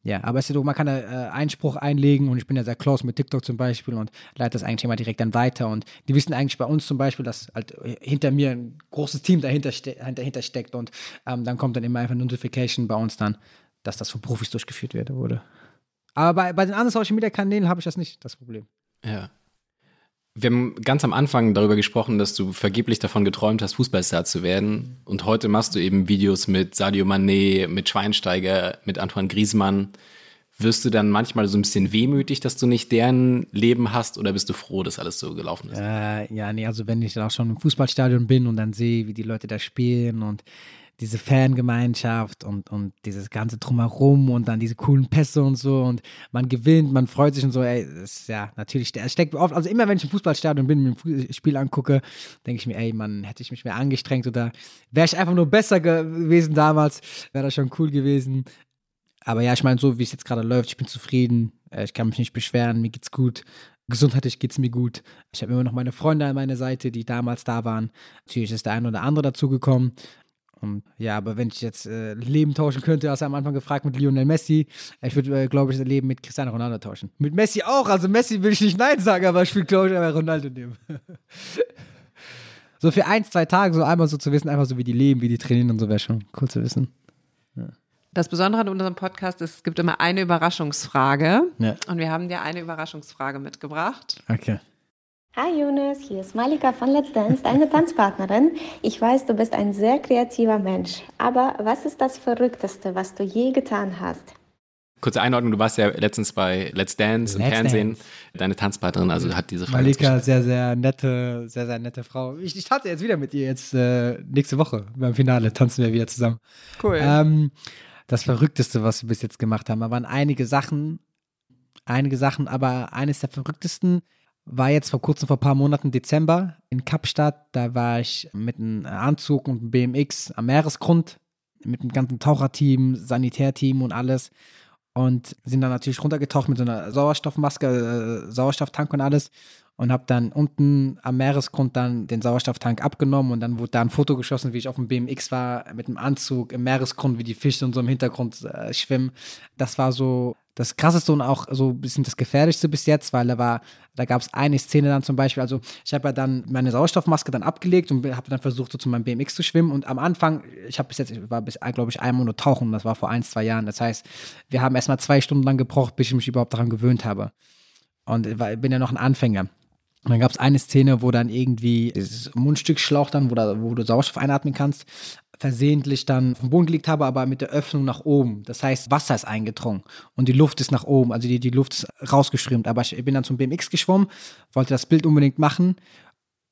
ja, aber ist so, man kann da äh, Einspruch einlegen und ich bin ja sehr close mit TikTok zum Beispiel und leite das eigentlich immer direkt dann weiter und die wissen eigentlich bei uns zum Beispiel, dass halt hinter mir ein großes Team dahinter, ste dahinter steckt und ähm, dann kommt dann immer einfach eine Notification bei uns dann, dass das von Profis durchgeführt wurde. Aber bei, bei den anderen Social Media Kanälen habe ich das nicht, das Problem. Ja. Wir haben ganz am Anfang darüber gesprochen, dass du vergeblich davon geträumt hast, Fußballstar zu werden. Und heute machst du eben Videos mit Sadio Mané, mit Schweinsteiger, mit Antoine Griezmann. Wirst du dann manchmal so ein bisschen wehmütig, dass du nicht deren Leben hast oder bist du froh, dass alles so gelaufen ist? Äh, ja, nee, also wenn ich dann auch schon im Fußballstadion bin und dann sehe, wie die Leute da spielen und diese Fangemeinschaft und, und dieses ganze Drumherum und dann diese coolen Pässe und so und man gewinnt, man freut sich und so, ey, das ist ja natürlich, es steckt oft, also immer wenn ich im Fußballstadion bin, mir ein Spiel angucke, denke ich mir, ey, man, hätte ich mich mehr angestrengt oder wäre ich einfach nur besser gewesen damals, wäre das schon cool gewesen. Aber ja, ich meine, so wie es jetzt gerade läuft, ich bin zufrieden, äh, ich kann mich nicht beschweren, mir geht's gut. Gesundheitlich geht es mir gut. Ich habe immer noch meine Freunde an meiner Seite, die damals da waren. Natürlich ist der eine oder andere dazugekommen. Und ja, aber wenn ich jetzt äh, Leben tauschen könnte, hast du am Anfang gefragt mit Lionel Messi. Ich würde, äh, glaube ich, das Leben mit Cristiano Ronaldo tauschen. Mit Messi auch. Also Messi will ich nicht Nein sagen, aber ich will, glaube ich, aber Ronaldo nehmen. so für ein, zwei Tage so einmal so zu wissen, einfach so wie die leben, wie die trainieren und so wäre schon cool zu wissen. Ja. Das Besondere an unserem Podcast ist, es gibt immer eine Überraschungsfrage. Ja. Und wir haben dir eine Überraschungsfrage mitgebracht. Okay. Hi Jonas, hier ist Malika von Let's Dance, deine Tanzpartnerin. Ich weiß, du bist ein sehr kreativer Mensch, aber was ist das Verrückteste, was du je getan hast? Kurze Einordnung, du warst ja letztens bei Let's Dance im Let's Fernsehen. Dance. Deine Tanzpartnerin, also hat diese Frage. Malika, sehr, sehr nette, sehr, sehr nette Frau. Ich, ich tanze jetzt wieder mit ihr jetzt äh, nächste Woche beim Finale, tanzen wir wieder zusammen. Cool. Ähm, das Verrückteste, was wir bis jetzt gemacht haben, da waren einige Sachen, einige Sachen, aber eines der verrücktesten war jetzt vor kurzem, vor ein paar Monaten, Dezember in Kapstadt. Da war ich mit einem Anzug und einem BMX am Meeresgrund mit einem ganzen Taucherteam, Sanitärteam und alles. Und sind dann natürlich runtergetaucht mit so einer Sauerstoffmaske, äh, Sauerstofftank und alles. Und habe dann unten am Meeresgrund dann den Sauerstofftank abgenommen und dann wurde da ein Foto geschossen, wie ich auf dem BMX war, mit dem Anzug im Meeresgrund, wie die Fische und so im Hintergrund äh, schwimmen. Das war so das krasseste und auch so ein bisschen das gefährlichste bis jetzt, weil da war, da gab es eine Szene dann zum Beispiel, also ich habe ja dann meine Sauerstoffmaske dann abgelegt und habe dann versucht, so zu meinem BMX zu schwimmen. Und am Anfang, ich habe bis jetzt, ich war bis, glaube ich, einmal nur tauchen, das war vor ein, zwei Jahren, das heißt, wir haben erstmal zwei Stunden lang gebraucht, bis ich mich überhaupt daran gewöhnt habe. Und ich bin ja noch ein Anfänger. Und dann gab es eine Szene, wo dann irgendwie dieses Mundstückschlauch dann, wo, da, wo du Sauerstoff einatmen kannst, versehentlich dann vom Boden gelegt habe, aber mit der Öffnung nach oben. Das heißt, Wasser ist eingedrungen und die Luft ist nach oben, also die, die Luft ist rausgeströmt. Aber ich bin dann zum BMX geschwommen, wollte das Bild unbedingt machen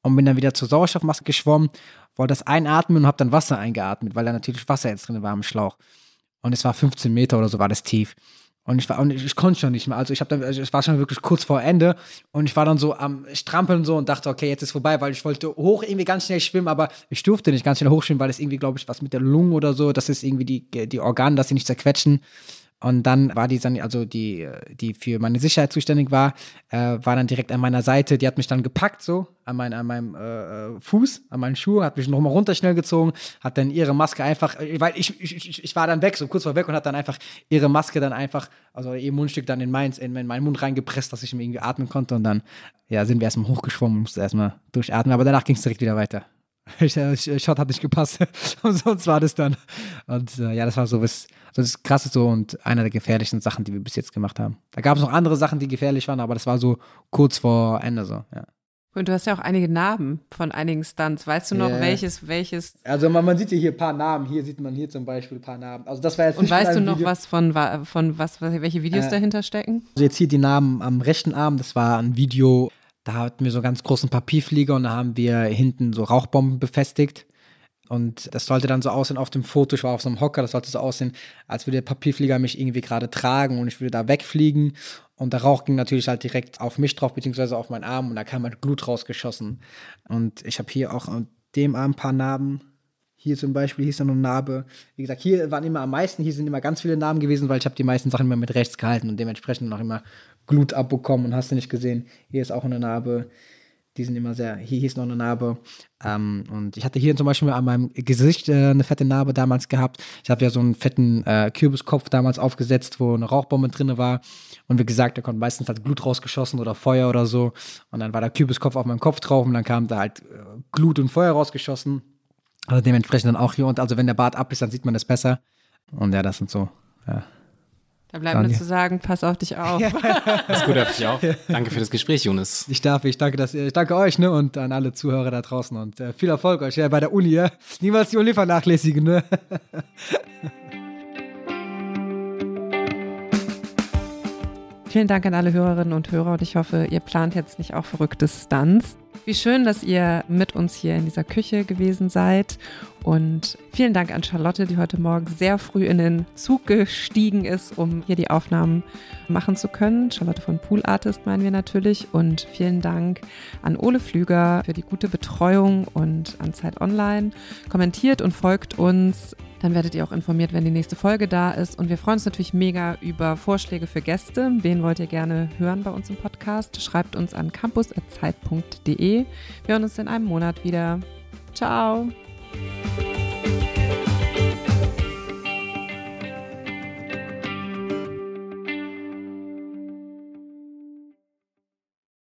und bin dann wieder zur Sauerstoffmaske geschwommen, wollte das einatmen und habe dann Wasser eingeatmet, weil da natürlich Wasser jetzt drin war im Schlauch. Und es war 15 Meter oder so war das tief. Und ich war, und ich, ich konnte schon nicht mehr. Also ich habe dann, also es war schon wirklich kurz vor Ende und ich war dann so am Strampeln so und dachte, okay, jetzt ist vorbei, weil ich wollte hoch irgendwie ganz schnell schwimmen, aber ich durfte nicht ganz schnell hochschwimmen, weil es irgendwie, glaube ich, was mit der Lunge oder so, das ist irgendwie die, die Organe, dass sie nicht zerquetschen. Und dann war die, also die, die für meine Sicherheit zuständig war, äh, war dann direkt an meiner Seite. Die hat mich dann gepackt, so an, mein, an meinem äh, Fuß, an meinen Schuh, hat mich nochmal runter schnell gezogen, hat dann ihre Maske einfach, weil ich, ich, ich war dann weg, so kurz vor weg und hat dann einfach ihre Maske dann einfach, also ihr Mundstück dann in, meins, in meinen Mund reingepresst, dass ich irgendwie atmen konnte. Und dann, ja, sind wir erstmal hochgeschwommen, musste erstmal durchatmen, aber danach ging es direkt wieder weiter. Shot hat nicht gepasst. und sonst war das dann. Und äh, ja, das war so was, so das krasseste und einer der gefährlichsten Sachen, die wir bis jetzt gemacht haben. Da gab es noch andere Sachen, die gefährlich waren, aber das war so kurz vor Ende so, ja. Und du hast ja auch einige Narben von einigen Stunts. Weißt du noch, Ja. welches, welches? Also man, man sieht ja hier ein paar Namen. Hier sieht man hier zum Beispiel ein paar Namen. Also das war jetzt Und weißt du noch, Video. was von, von was welche Videos Äh, dahinter stecken? Also jetzt hier die Namen am rechten Arm, das war ein Video, da hatten wir so ganz großen Papierflieger und da haben wir hinten so Rauchbomben befestigt. Und das sollte dann so aussehen auf dem Foto, ich war auf so einem Hocker, das sollte so aussehen, als würde der Papierflieger mich irgendwie gerade tragen und ich würde da wegfliegen. Und der Rauch ging natürlich halt direkt auf mich drauf, beziehungsweise auf meinen Arm und da kam halt Glut rausgeschossen. Und ich habe hier auch an dem Arm ein paar Narben. Hier zum Beispiel, hier ist noch eine Narbe. Wie gesagt, hier waren immer am meisten, hier sind immer ganz viele Narben gewesen, weil ich habe die meisten Sachen immer mit rechts gehalten und dementsprechend noch immer Glut abbekommen und hast du nicht gesehen. Hier ist auch eine Narbe. Die sind immer sehr, hier, ist noch eine Narbe. Ähm, und ich hatte hier zum Beispiel an meinem Gesicht äh, eine fette Narbe damals gehabt. Ich habe ja so einen fetten äh, Kürbiskopf damals aufgesetzt, wo eine Rauchbombe drin war. Und wie gesagt, da kommt meistens halt Glut rausgeschossen oder Feuer oder so. Und dann war der Kürbiskopf auf meinem Kopf drauf und dann kam da halt äh, Glut und Feuer rausgeschossen. Also dementsprechend dann auch hier. Und also wenn der Bart ab ist, dann sieht man das besser. Und ja, das sind so, ja. Da bleibt mir Daniel. zu sagen, pass auf dich auf. Alles Gute auf dich auch. Danke für das Gespräch, Jonas. Ich darf, ich danke, dass, ich danke euch, ne, und an alle Zuhörer da draußen und äh, viel Erfolg euch ja, bei der Uni, ja. Niemals die Uni vernachlässigen, ne. vielen Dank an alle Hörerinnen und Hörer und ich hoffe, ihr plant jetzt nicht auch verrückte Stunts. Wie schön, dass ihr mit uns hier in dieser Küche gewesen seid. Und vielen Dank an Charlotte, die heute Morgen sehr früh in den Zug gestiegen ist, um hier die Aufnahmen machen zu können. Charlotte von Pool Artist meinen wir natürlich. Und vielen Dank an Ole Flüger für die gute Betreuung und an Zeit Online. Kommentiert und folgt uns dann werdet ihr auch informiert, wenn die nächste Folge da ist. Und wir freuen uns natürlich mega über Vorschläge für Gäste. Wen wollt ihr gerne hören bei uns im Podcast? Schreibt uns an campus.zeit.de. Wir hören uns in einem Monat wieder. Ciao. Bye.